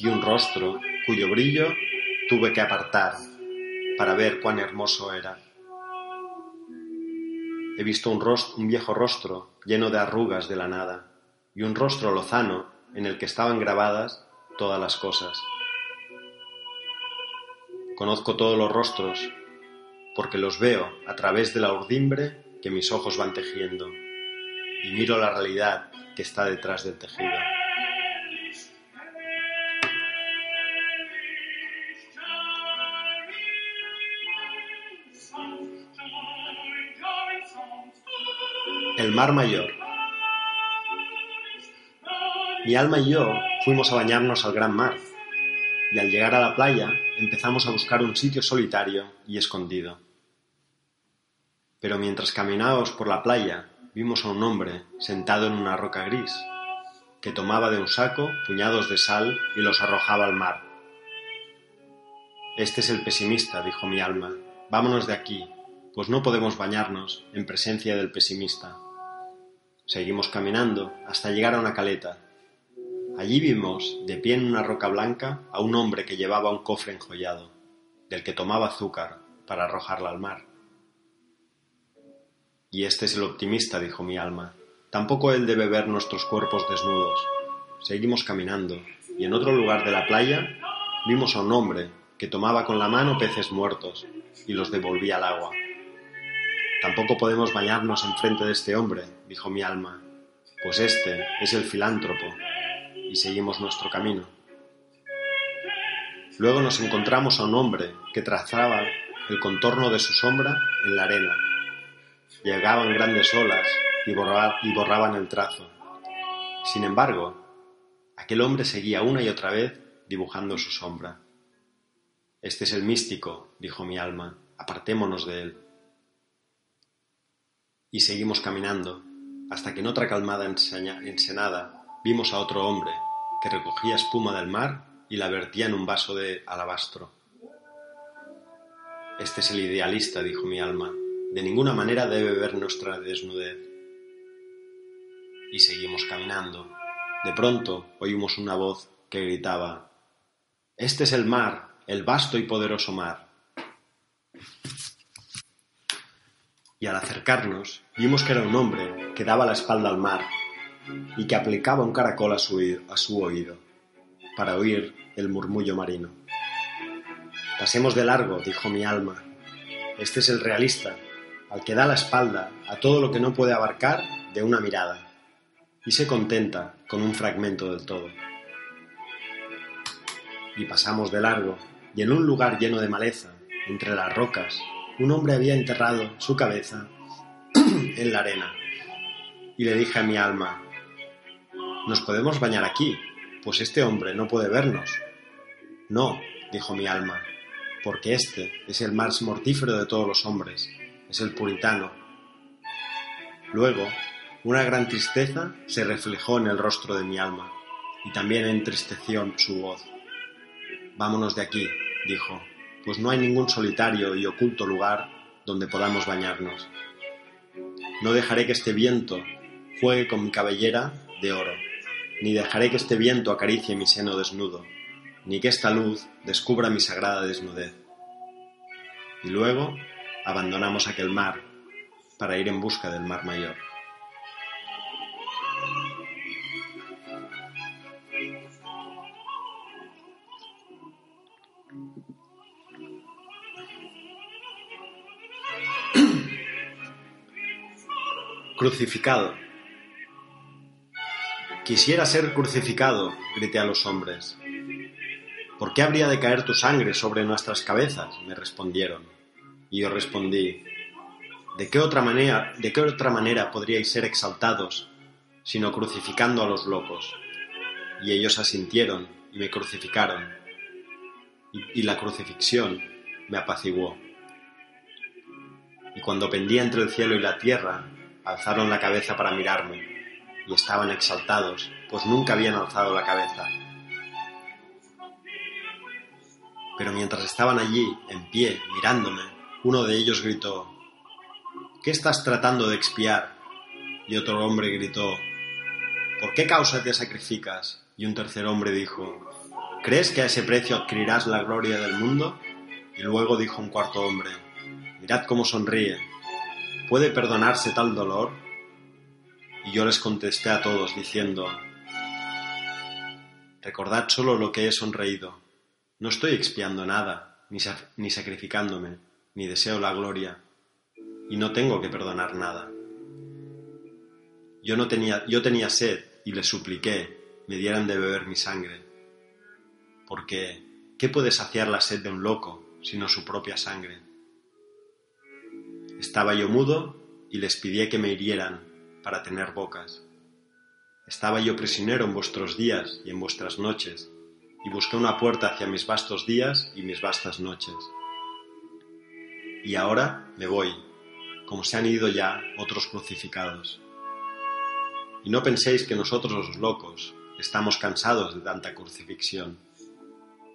y un rostro cuyo brillo tuve que apartar para ver cuán hermoso era. He visto un, rostro, un viejo rostro lleno de arrugas de la nada, y un rostro lozano en el que estaban grabadas todas las cosas. Conozco todos los rostros, porque los veo a través de la urdimbre que mis ojos van tejiendo, y miro la realidad que está detrás del tejido. El mar mayor. Mi alma y yo fuimos a bañarnos al gran mar, y al llegar a la playa empezamos a buscar un sitio solitario y escondido. Pero mientras caminábamos por la playa vimos a un hombre sentado en una roca gris, que tomaba de un saco puñados de sal y los arrojaba al mar. Este es el pesimista, dijo mi alma. Vámonos de aquí, pues no podemos bañarnos en presencia del pesimista. Seguimos caminando hasta llegar a una caleta, Allí vimos, de pie en una roca blanca, a un hombre que llevaba un cofre enjollado, del que tomaba azúcar para arrojarla al mar. Y este es el optimista, dijo mi alma. Tampoco él debe ver nuestros cuerpos desnudos. Seguimos caminando, y en otro lugar de la playa vimos a un hombre que tomaba con la mano peces muertos y los devolvía al agua. Tampoco podemos bañarnos en frente de este hombre, dijo mi alma, pues este es el filántropo, y seguimos nuestro camino. Luego nos encontramos a un hombre que trazaba el contorno de su sombra en la arena. Llegaban grandes olas y, borraban el trazo. Sin embargo, aquel hombre seguía una y otra vez dibujando su sombra. Este es el místico, dijo mi alma, apartémonos de él. Y seguimos caminando, hasta que en otra calmada ensenada vimos a otro hombre que recogía espuma del mar y la vertía en un vaso de alabastro. Este es el idealista, dijo mi alma. De ninguna manera debe ver nuestra desnudez. Y seguimos caminando. De pronto oímos una voz que gritaba Este es el mar, el vasto y poderoso mar. Y al acercarnos vimos que era un hombre que daba la espalda al mar y que aplicaba un caracol a su, oído, para oír el murmullo marino. Pasemos de largo, dijo mi alma. Este es el realista, al que da la espalda a todo lo que no puede abarcar de una mirada, y se contenta con un fragmento del todo. Y pasamos de largo, y en un lugar lleno de maleza, entre las rocas, un hombre había enterrado su cabeza *clears throat* en la arena. Y le dije a mi alma, nos podemos bañar aquí, pues este hombre no puede vernos. No, dijo mi alma, porque este es el más mortífero de todos los hombres, es el puritano. Luego, una gran tristeza se reflejó en el rostro de mi alma, y también entristeció su voz. Vámonos de aquí, dijo, pues no hay ningún solitario y oculto lugar donde podamos bañarnos. No dejaré que este viento juegue con mi cabellera de oro ni dejaré que este viento acaricie mi seno desnudo, ni que esta luz descubra mi sagrada desnudez. Y luego abandonamos aquel mar para ir en busca del mar mayor. *coughs* Crucificado. Quisiera ser crucificado, grité a los hombres. ¿Por qué habría de caer tu sangre sobre nuestras cabezas? me respondieron. Y yo respondí, ¿de qué otra manera, de qué otra manera podríais ser exaltados sino crucificando a los locos? Y ellos asintieron y me crucificaron. Y, y la crucifixión me apaciguó. Y cuando pendía entre el cielo y la tierra, alzaron la cabeza para mirarme y estaban exaltados, pues nunca habían alzado la cabeza. Pero mientras estaban allí, en pie, mirándome, uno de ellos gritó, ¿Qué estás tratando de expiar? Y otro hombre gritó, ¿Por qué causa te sacrificas? Y un tercer hombre dijo, ¿Crees que a ese precio adquirirás la gloria del mundo? Y luego dijo un cuarto hombre, Mirad cómo sonríe. ¿Puede perdonarse tal dolor? Y yo les contesté a todos diciendo, Recordad solo lo que he sonreído. No estoy expiando nada, ni, ni sacrificándome, ni deseo la gloria, y no tengo que perdonar nada. Yo, no tenía, yo tenía sed y les supliqué me dieran de beber mi sangre, porque ¿qué puede saciar la sed de un loco sino su propia sangre? Estaba yo mudo y les pidí que me hirieran para tener bocas. Estaba yo prisionero en vuestros días y en vuestras noches, y busqué una puerta hacia mis vastos días y mis vastas noches. Y ahora me voy, como se han ido ya otros crucificados. Y no penséis que nosotros los locos estamos cansados de tanta crucifixión,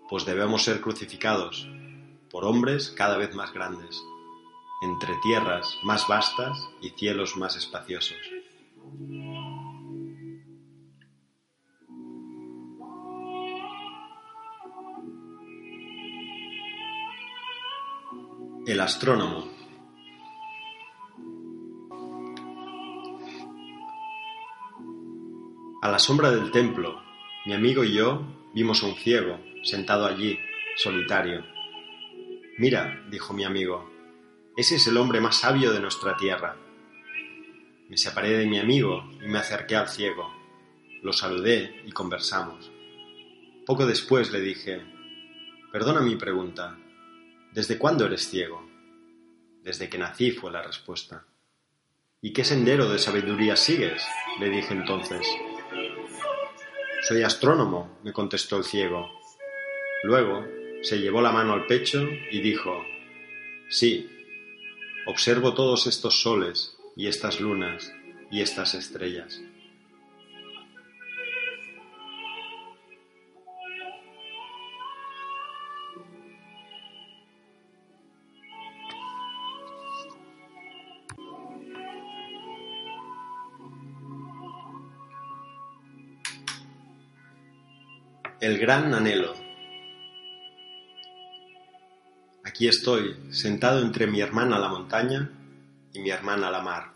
pues debemos ser crucificados por hombres cada vez más grandes, entre tierras más vastas y cielos más espaciosos. El astrónomo. A la sombra del templo, mi amigo y yo vimos a un ciego sentado allí, solitario. Mira, dijo mi amigo, ese es el hombre más sabio de nuestra tierra. Me separé de mi amigo y me acerqué al ciego. Lo saludé y conversamos. Poco después le dije, perdona mi pregunta, ¿Desde cuándo eres ciego? Desde que nací fue la respuesta. ¿Y qué sendero de sabiduría sigues? le dije entonces. Soy astrónomo, me contestó el ciego. Luego se llevó la mano al pecho y dijo, Sí, observo todos estos soles y estas lunas y estas estrellas. El gran anhelo. Aquí estoy, sentado entre mi hermana la montaña y mi hermana la mar.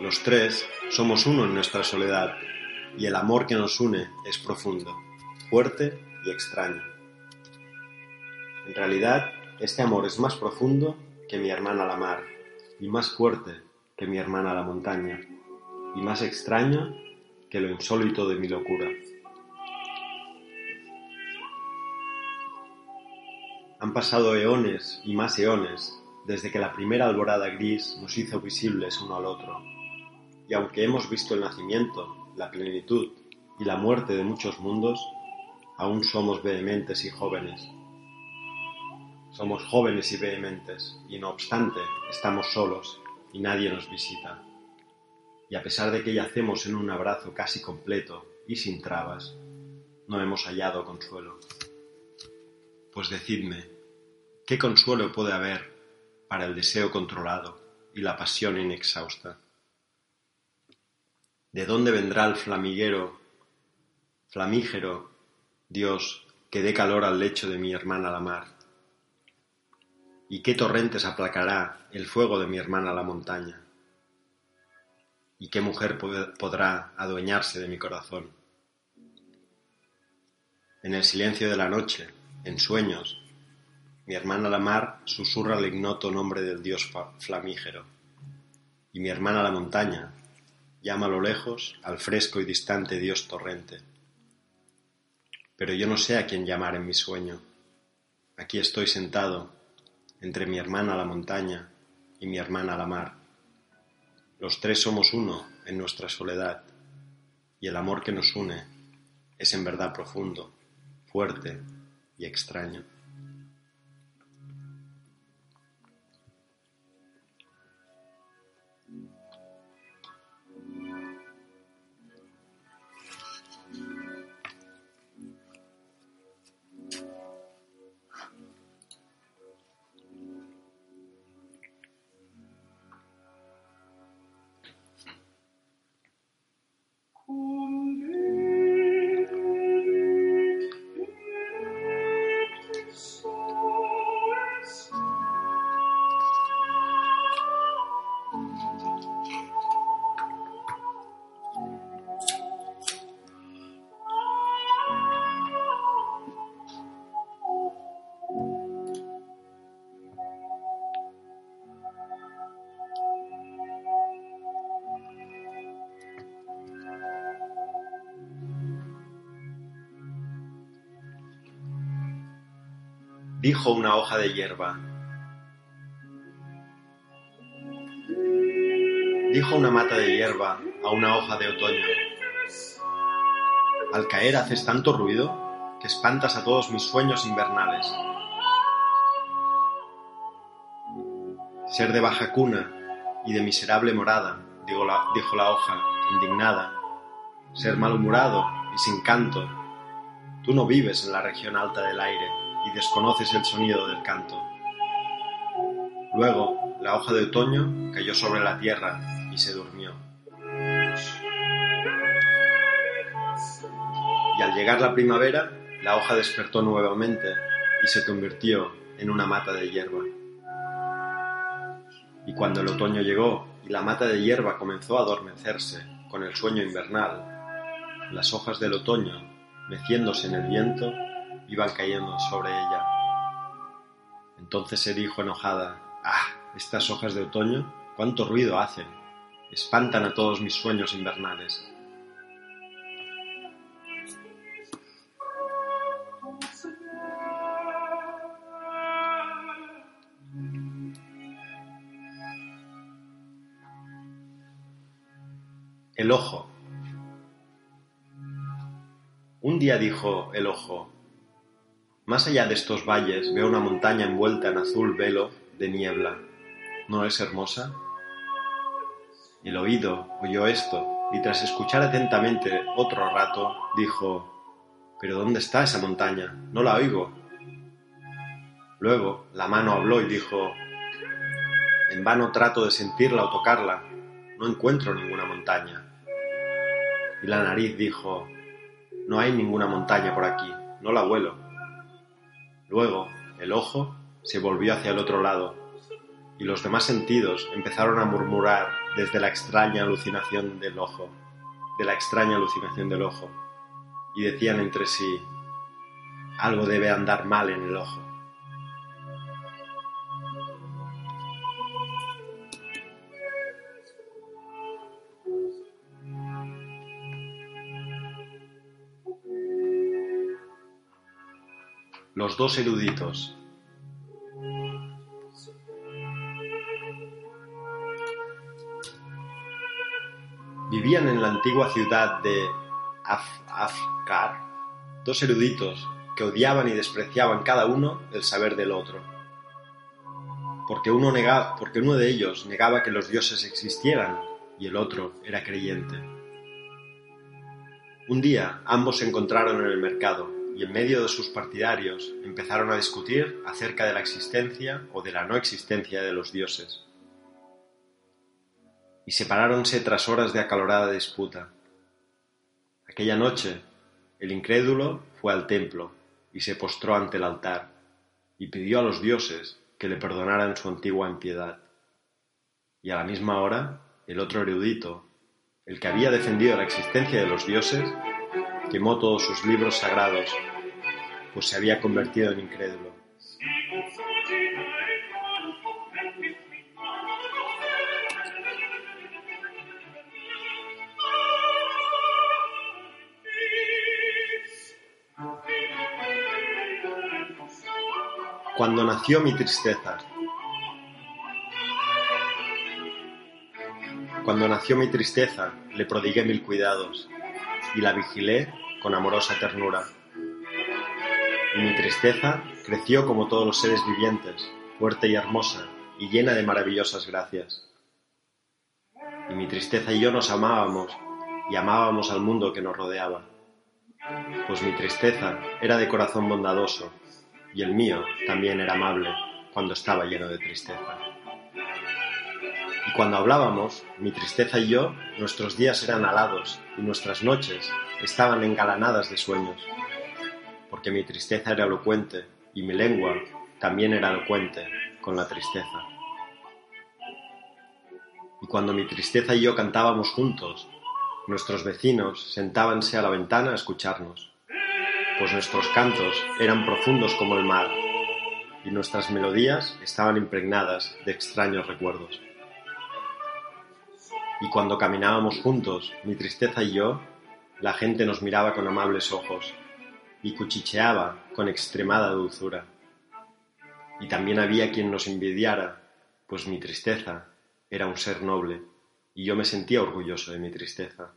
Los tres somos uno en nuestra soledad y el amor que nos une es profundo, fuerte y extraño. En realidad, este amor es más profundo que mi hermana la mar y más fuerte que mi hermana la montaña y más extraño que lo insólito de mi locura. Han pasado eones y más eones desde que la primera alborada gris nos hizo visibles uno al otro. Y aunque hemos visto el nacimiento, la plenitud y la muerte de muchos mundos, aún somos vehementes y jóvenes. Somos jóvenes y vehementes, y no obstante, estamos solos y nadie nos visita. Y a pesar de que yacemos en un abrazo casi completo y sin trabas, no hemos hallado consuelo. Pues decidme, ¿qué consuelo puede haber para el deseo controlado y la pasión inexhausta? ¿De dónde vendrá el flamiguero, flamígero, Dios, que dé calor al lecho de mi hermana la mar? ¿Y qué torrentes aplacará el fuego de mi hermana la montaña? ¿Y qué mujer podrá adueñarse de mi corazón? En el silencio de la noche, en sueños, mi hermana la mar susurra el ignoto nombre del dios flamígero, y mi hermana la montaña llama a lo lejos al fresco y distante dios torrente. Pero yo no sé a quién llamar en mi sueño. Aquí estoy sentado entre mi hermana la montaña y mi hermana la mar. Los tres somos uno en nuestra soledad, y el amor que nos une es en verdad profundo, fuerte y extraño. Dijo una hoja de hierba. Dijo una mata de hierba a una hoja de otoño. Al caer haces tanto ruido que espantas a todos mis sueños invernales. Ser de baja cuna y de miserable morada, dijo la, dijo la hoja, indignada. Ser malhumorado y sin canto. Tú no vives en la región alta del aire y desconoces el sonido del canto. Luego, la hoja de otoño cayó sobre la tierra y se durmió. Y al llegar la primavera, la hoja despertó nuevamente y se convirtió en una mata de hierba. Y cuando el otoño llegó y la mata de hierba comenzó a adormecerse con el sueño invernal, las hojas del otoño, meciéndose en el viento, iban cayendo sobre ella. Entonces se dijo enojada, ¡Ah! Estas hojas de otoño, cuánto ruido hacen. Espantan a todos mis sueños invernales. El ojo. Un día dijo el ojo, más allá de estos valles veo una montaña envuelta en azul velo de niebla. ¿No es hermosa? El oído oyó esto y tras escuchar atentamente otro rato dijo, ¿Pero dónde está esa montaña? No la oigo. Luego la mano habló y dijo, en vano trato de sentirla o tocarla, no encuentro ninguna montaña. Y la nariz dijo, no hay ninguna montaña por aquí, no la vuelo. Luego el ojo se volvió hacia el otro lado y los demás sentidos empezaron a murmurar desde la extraña alucinación del ojo, de la extraña alucinación del ojo, y decían entre sí, algo debe andar mal en el ojo. Dos eruditos. Vivían en la antigua ciudad de Afkar dos eruditos que odiaban y despreciaban cada uno el saber del otro. Porque uno, negaba, porque uno de ellos negaba que los dioses existieran y el otro era creyente. Un día ambos se encontraron en el mercado y en medio de sus partidarios empezaron a discutir acerca de la existencia o de la no existencia de los dioses. Y separáronse tras horas de acalorada disputa. Aquella noche, el incrédulo fue al templo y se postró ante el altar y pidió a los dioses que le perdonaran su antigua impiedad. Y a la misma hora, el otro erudito, el que había defendido la existencia de los dioses, quemó todos sus libros sagrados, pues se había convertido en incrédulo. Cuando nació mi tristeza. Cuando nació mi tristeza, le prodigué mil cuidados y la vigilé con amorosa ternura. Y mi tristeza creció como todos los seres vivientes, fuerte y hermosa, y llena de maravillosas gracias. Y mi tristeza y yo nos amábamos, y amábamos al mundo que nos rodeaba. Pues mi tristeza era de corazón bondadoso, y el mío también era amable cuando estaba lleno de tristeza. Cuando hablábamos, mi tristeza y yo, nuestros días eran alados y nuestras noches estaban engalanadas de sueños, porque mi tristeza era elocuente y mi lengua también era elocuente con la tristeza. Y cuando mi tristeza y yo cantábamos juntos, nuestros vecinos sentábanse a la ventana a escucharnos, pues nuestros cantos eran profundos como el mar y nuestras melodías estaban impregnadas de extraños recuerdos. Y cuando caminábamos juntos, mi tristeza y yo, la gente nos miraba con amables ojos y cuchicheaba con extremada dulzura. Y también había quien nos envidiara, pues mi tristeza era un ser noble, y yo me sentía orgulloso de mi tristeza.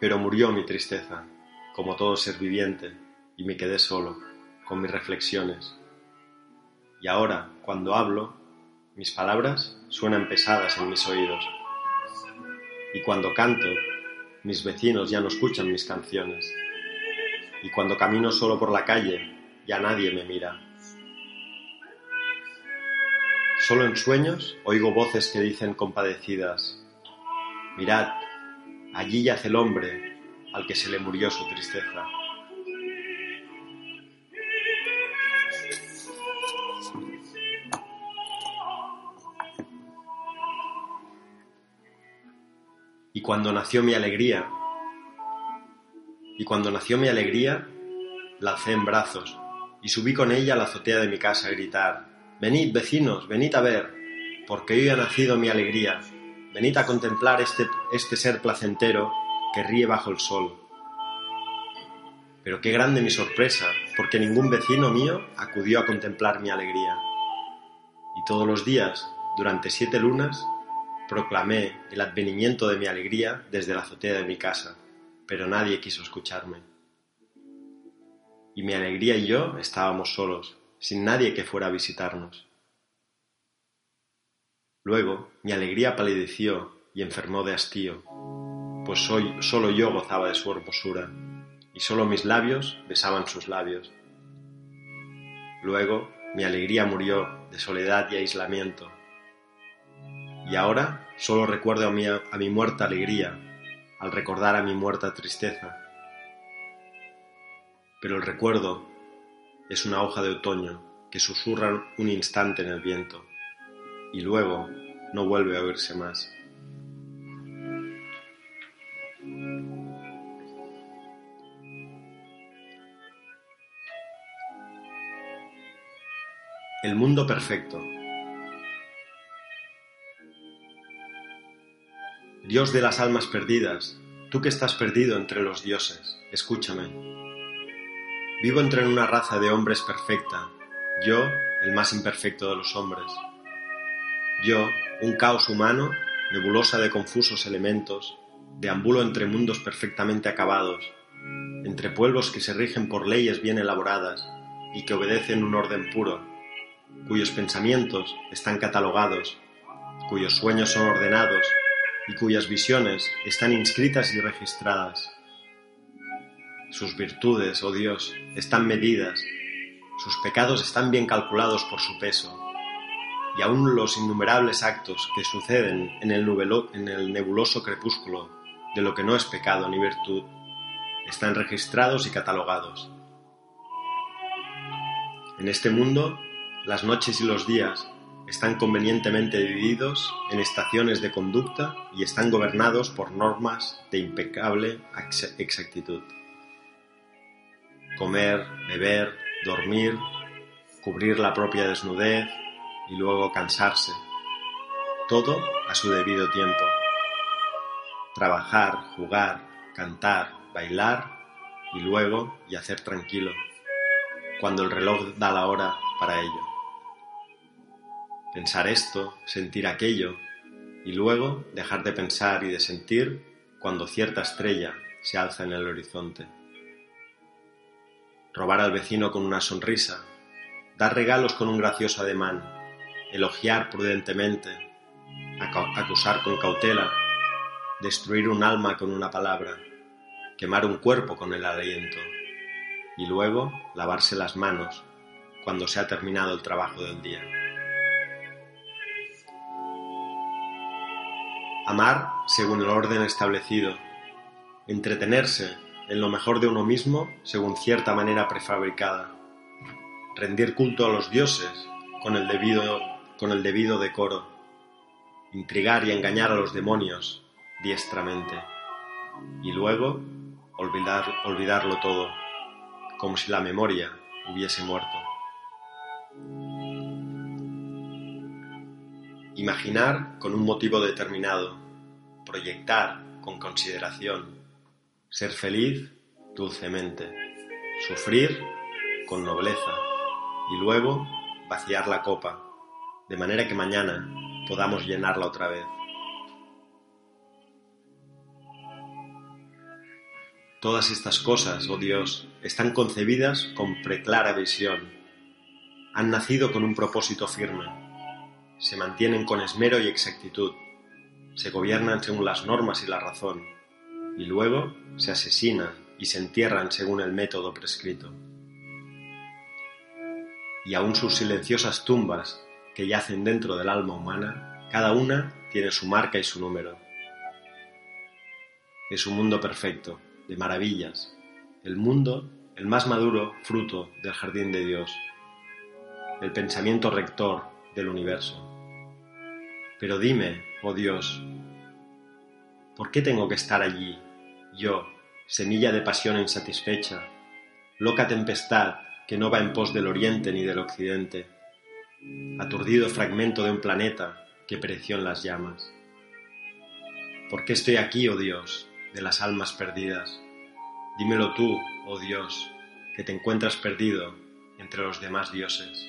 Pero murió mi tristeza, como todo ser viviente, y me quedé solo, con mis reflexiones. Y ahora, cuando hablo, mis palabras suenan pesadas en mis oídos. Y cuando canto, mis vecinos ya no escuchan mis canciones. Y cuando camino solo por la calle, ya nadie me mira. Solo en sueños oigo voces que dicen compadecidas, mirad, Allí yace el hombre al que se le murió su tristeza. Cuando nació mi alegría, y cuando nació mi alegría, la alcé en brazos y subí con ella a la azotea de mi casa a gritar, Venid, vecinos, venid a ver, porque hoy ha nacido mi alegría, Venid a contemplar este, este ser placentero que ríe bajo el sol. Pero qué grande mi sorpresa, porque ningún vecino mío acudió a contemplar mi alegría. Y todos los días, durante siete lunas, proclamé el advenimiento de mi alegría desde la azotea de mi casa, pero nadie quiso escucharme. Y mi alegría y yo estábamos solos, sin nadie que fuera a visitarnos. Luego mi alegría palideció y enfermó de hastío, pues soy, solo yo gozaba de su hermosura, y solo mis labios besaban sus labios. Luego mi alegría murió de soledad y aislamiento, y ahora solo recuerdo a mi, a mi muerta alegría al recordar a mi muerta tristeza. Pero el recuerdo es una hoja de otoño que susurra un instante en el viento y luego no vuelve a oírse más. El mundo perfecto. Dios de las almas perdidas, tú que estás perdido entre los dioses, escúchame. Vivo entre una raza de hombres perfecta, yo el más imperfecto de los hombres. Yo, un caos humano, nebulosa de confusos elementos, deambulo entre mundos perfectamente acabados, entre pueblos que se rigen por leyes bien elaboradas y que obedecen un orden puro, cuyos pensamientos están catalogados, cuyos sueños son ordenados y cuyas visiones están inscritas y registradas. Sus virtudes, oh Dios, están medidas, sus pecados están bien calculados por su peso, y aún los innumerables actos que suceden en el, en el nebuloso crepúsculo de lo que no es pecado ni virtud están registrados y catalogados. En este mundo, las noches y los días están convenientemente divididos en estaciones de conducta y están gobernados por normas de impecable exactitud. Comer, beber, dormir, cubrir la propia desnudez, y luego cansarse. Todo a su debido tiempo. Trabajar, jugar, cantar, bailar y luego yacer tranquilo, cuando el reloj da la hora para ello. Pensar esto, sentir aquello y luego dejar de pensar y de sentir cuando cierta estrella se alza en el horizonte. Robar al vecino con una sonrisa, dar regalos con un gracioso ademán, elogiar prudentemente, acusar con cautela, destruir un alma con una palabra, quemar un cuerpo con el aliento y luego lavarse las manos cuando se ha terminado el trabajo del día. Amar según el orden establecido, entretenerse en lo mejor de uno mismo según cierta manera prefabricada, rendir culto a los dioses con el debido con el debido decoro, intrigar y engañar a los demonios diestramente, y luego olvidar, olvidarlo todo, como si la memoria hubiese muerto. Imaginar con un motivo determinado, proyectar con consideración, ser feliz dulcemente, sufrir con nobleza y luego vaciar la copa, de manera que mañana podamos llenarla otra vez. Todas estas cosas, oh Dios, están concebidas con preclara visión. Han nacido con un propósito firme. Se mantienen con esmero y exactitud. Se gobiernan según las normas y la razón. Y luego se asesinan y se entierran según el método prescrito. Y aún sus silenciosas tumbas, que yacen dentro del alma humana, cada una tiene su marca y su número. Es un mundo perfecto, de maravillas, el mundo, el más maduro fruto del jardín de Dios, el pensamiento rector del universo. Pero dime, oh Dios, ¿por qué tengo que estar allí, yo, semilla de pasión insatisfecha, loca tempestad que no va en pos del oriente ni del occidente, aturdido fragmento de un planeta que pereció en las llamas? ¿Por qué estoy aquí, oh Dios, de las almas perdidas. Dímelo tú, oh Dios, que te encuentras perdido entre los demás dioses.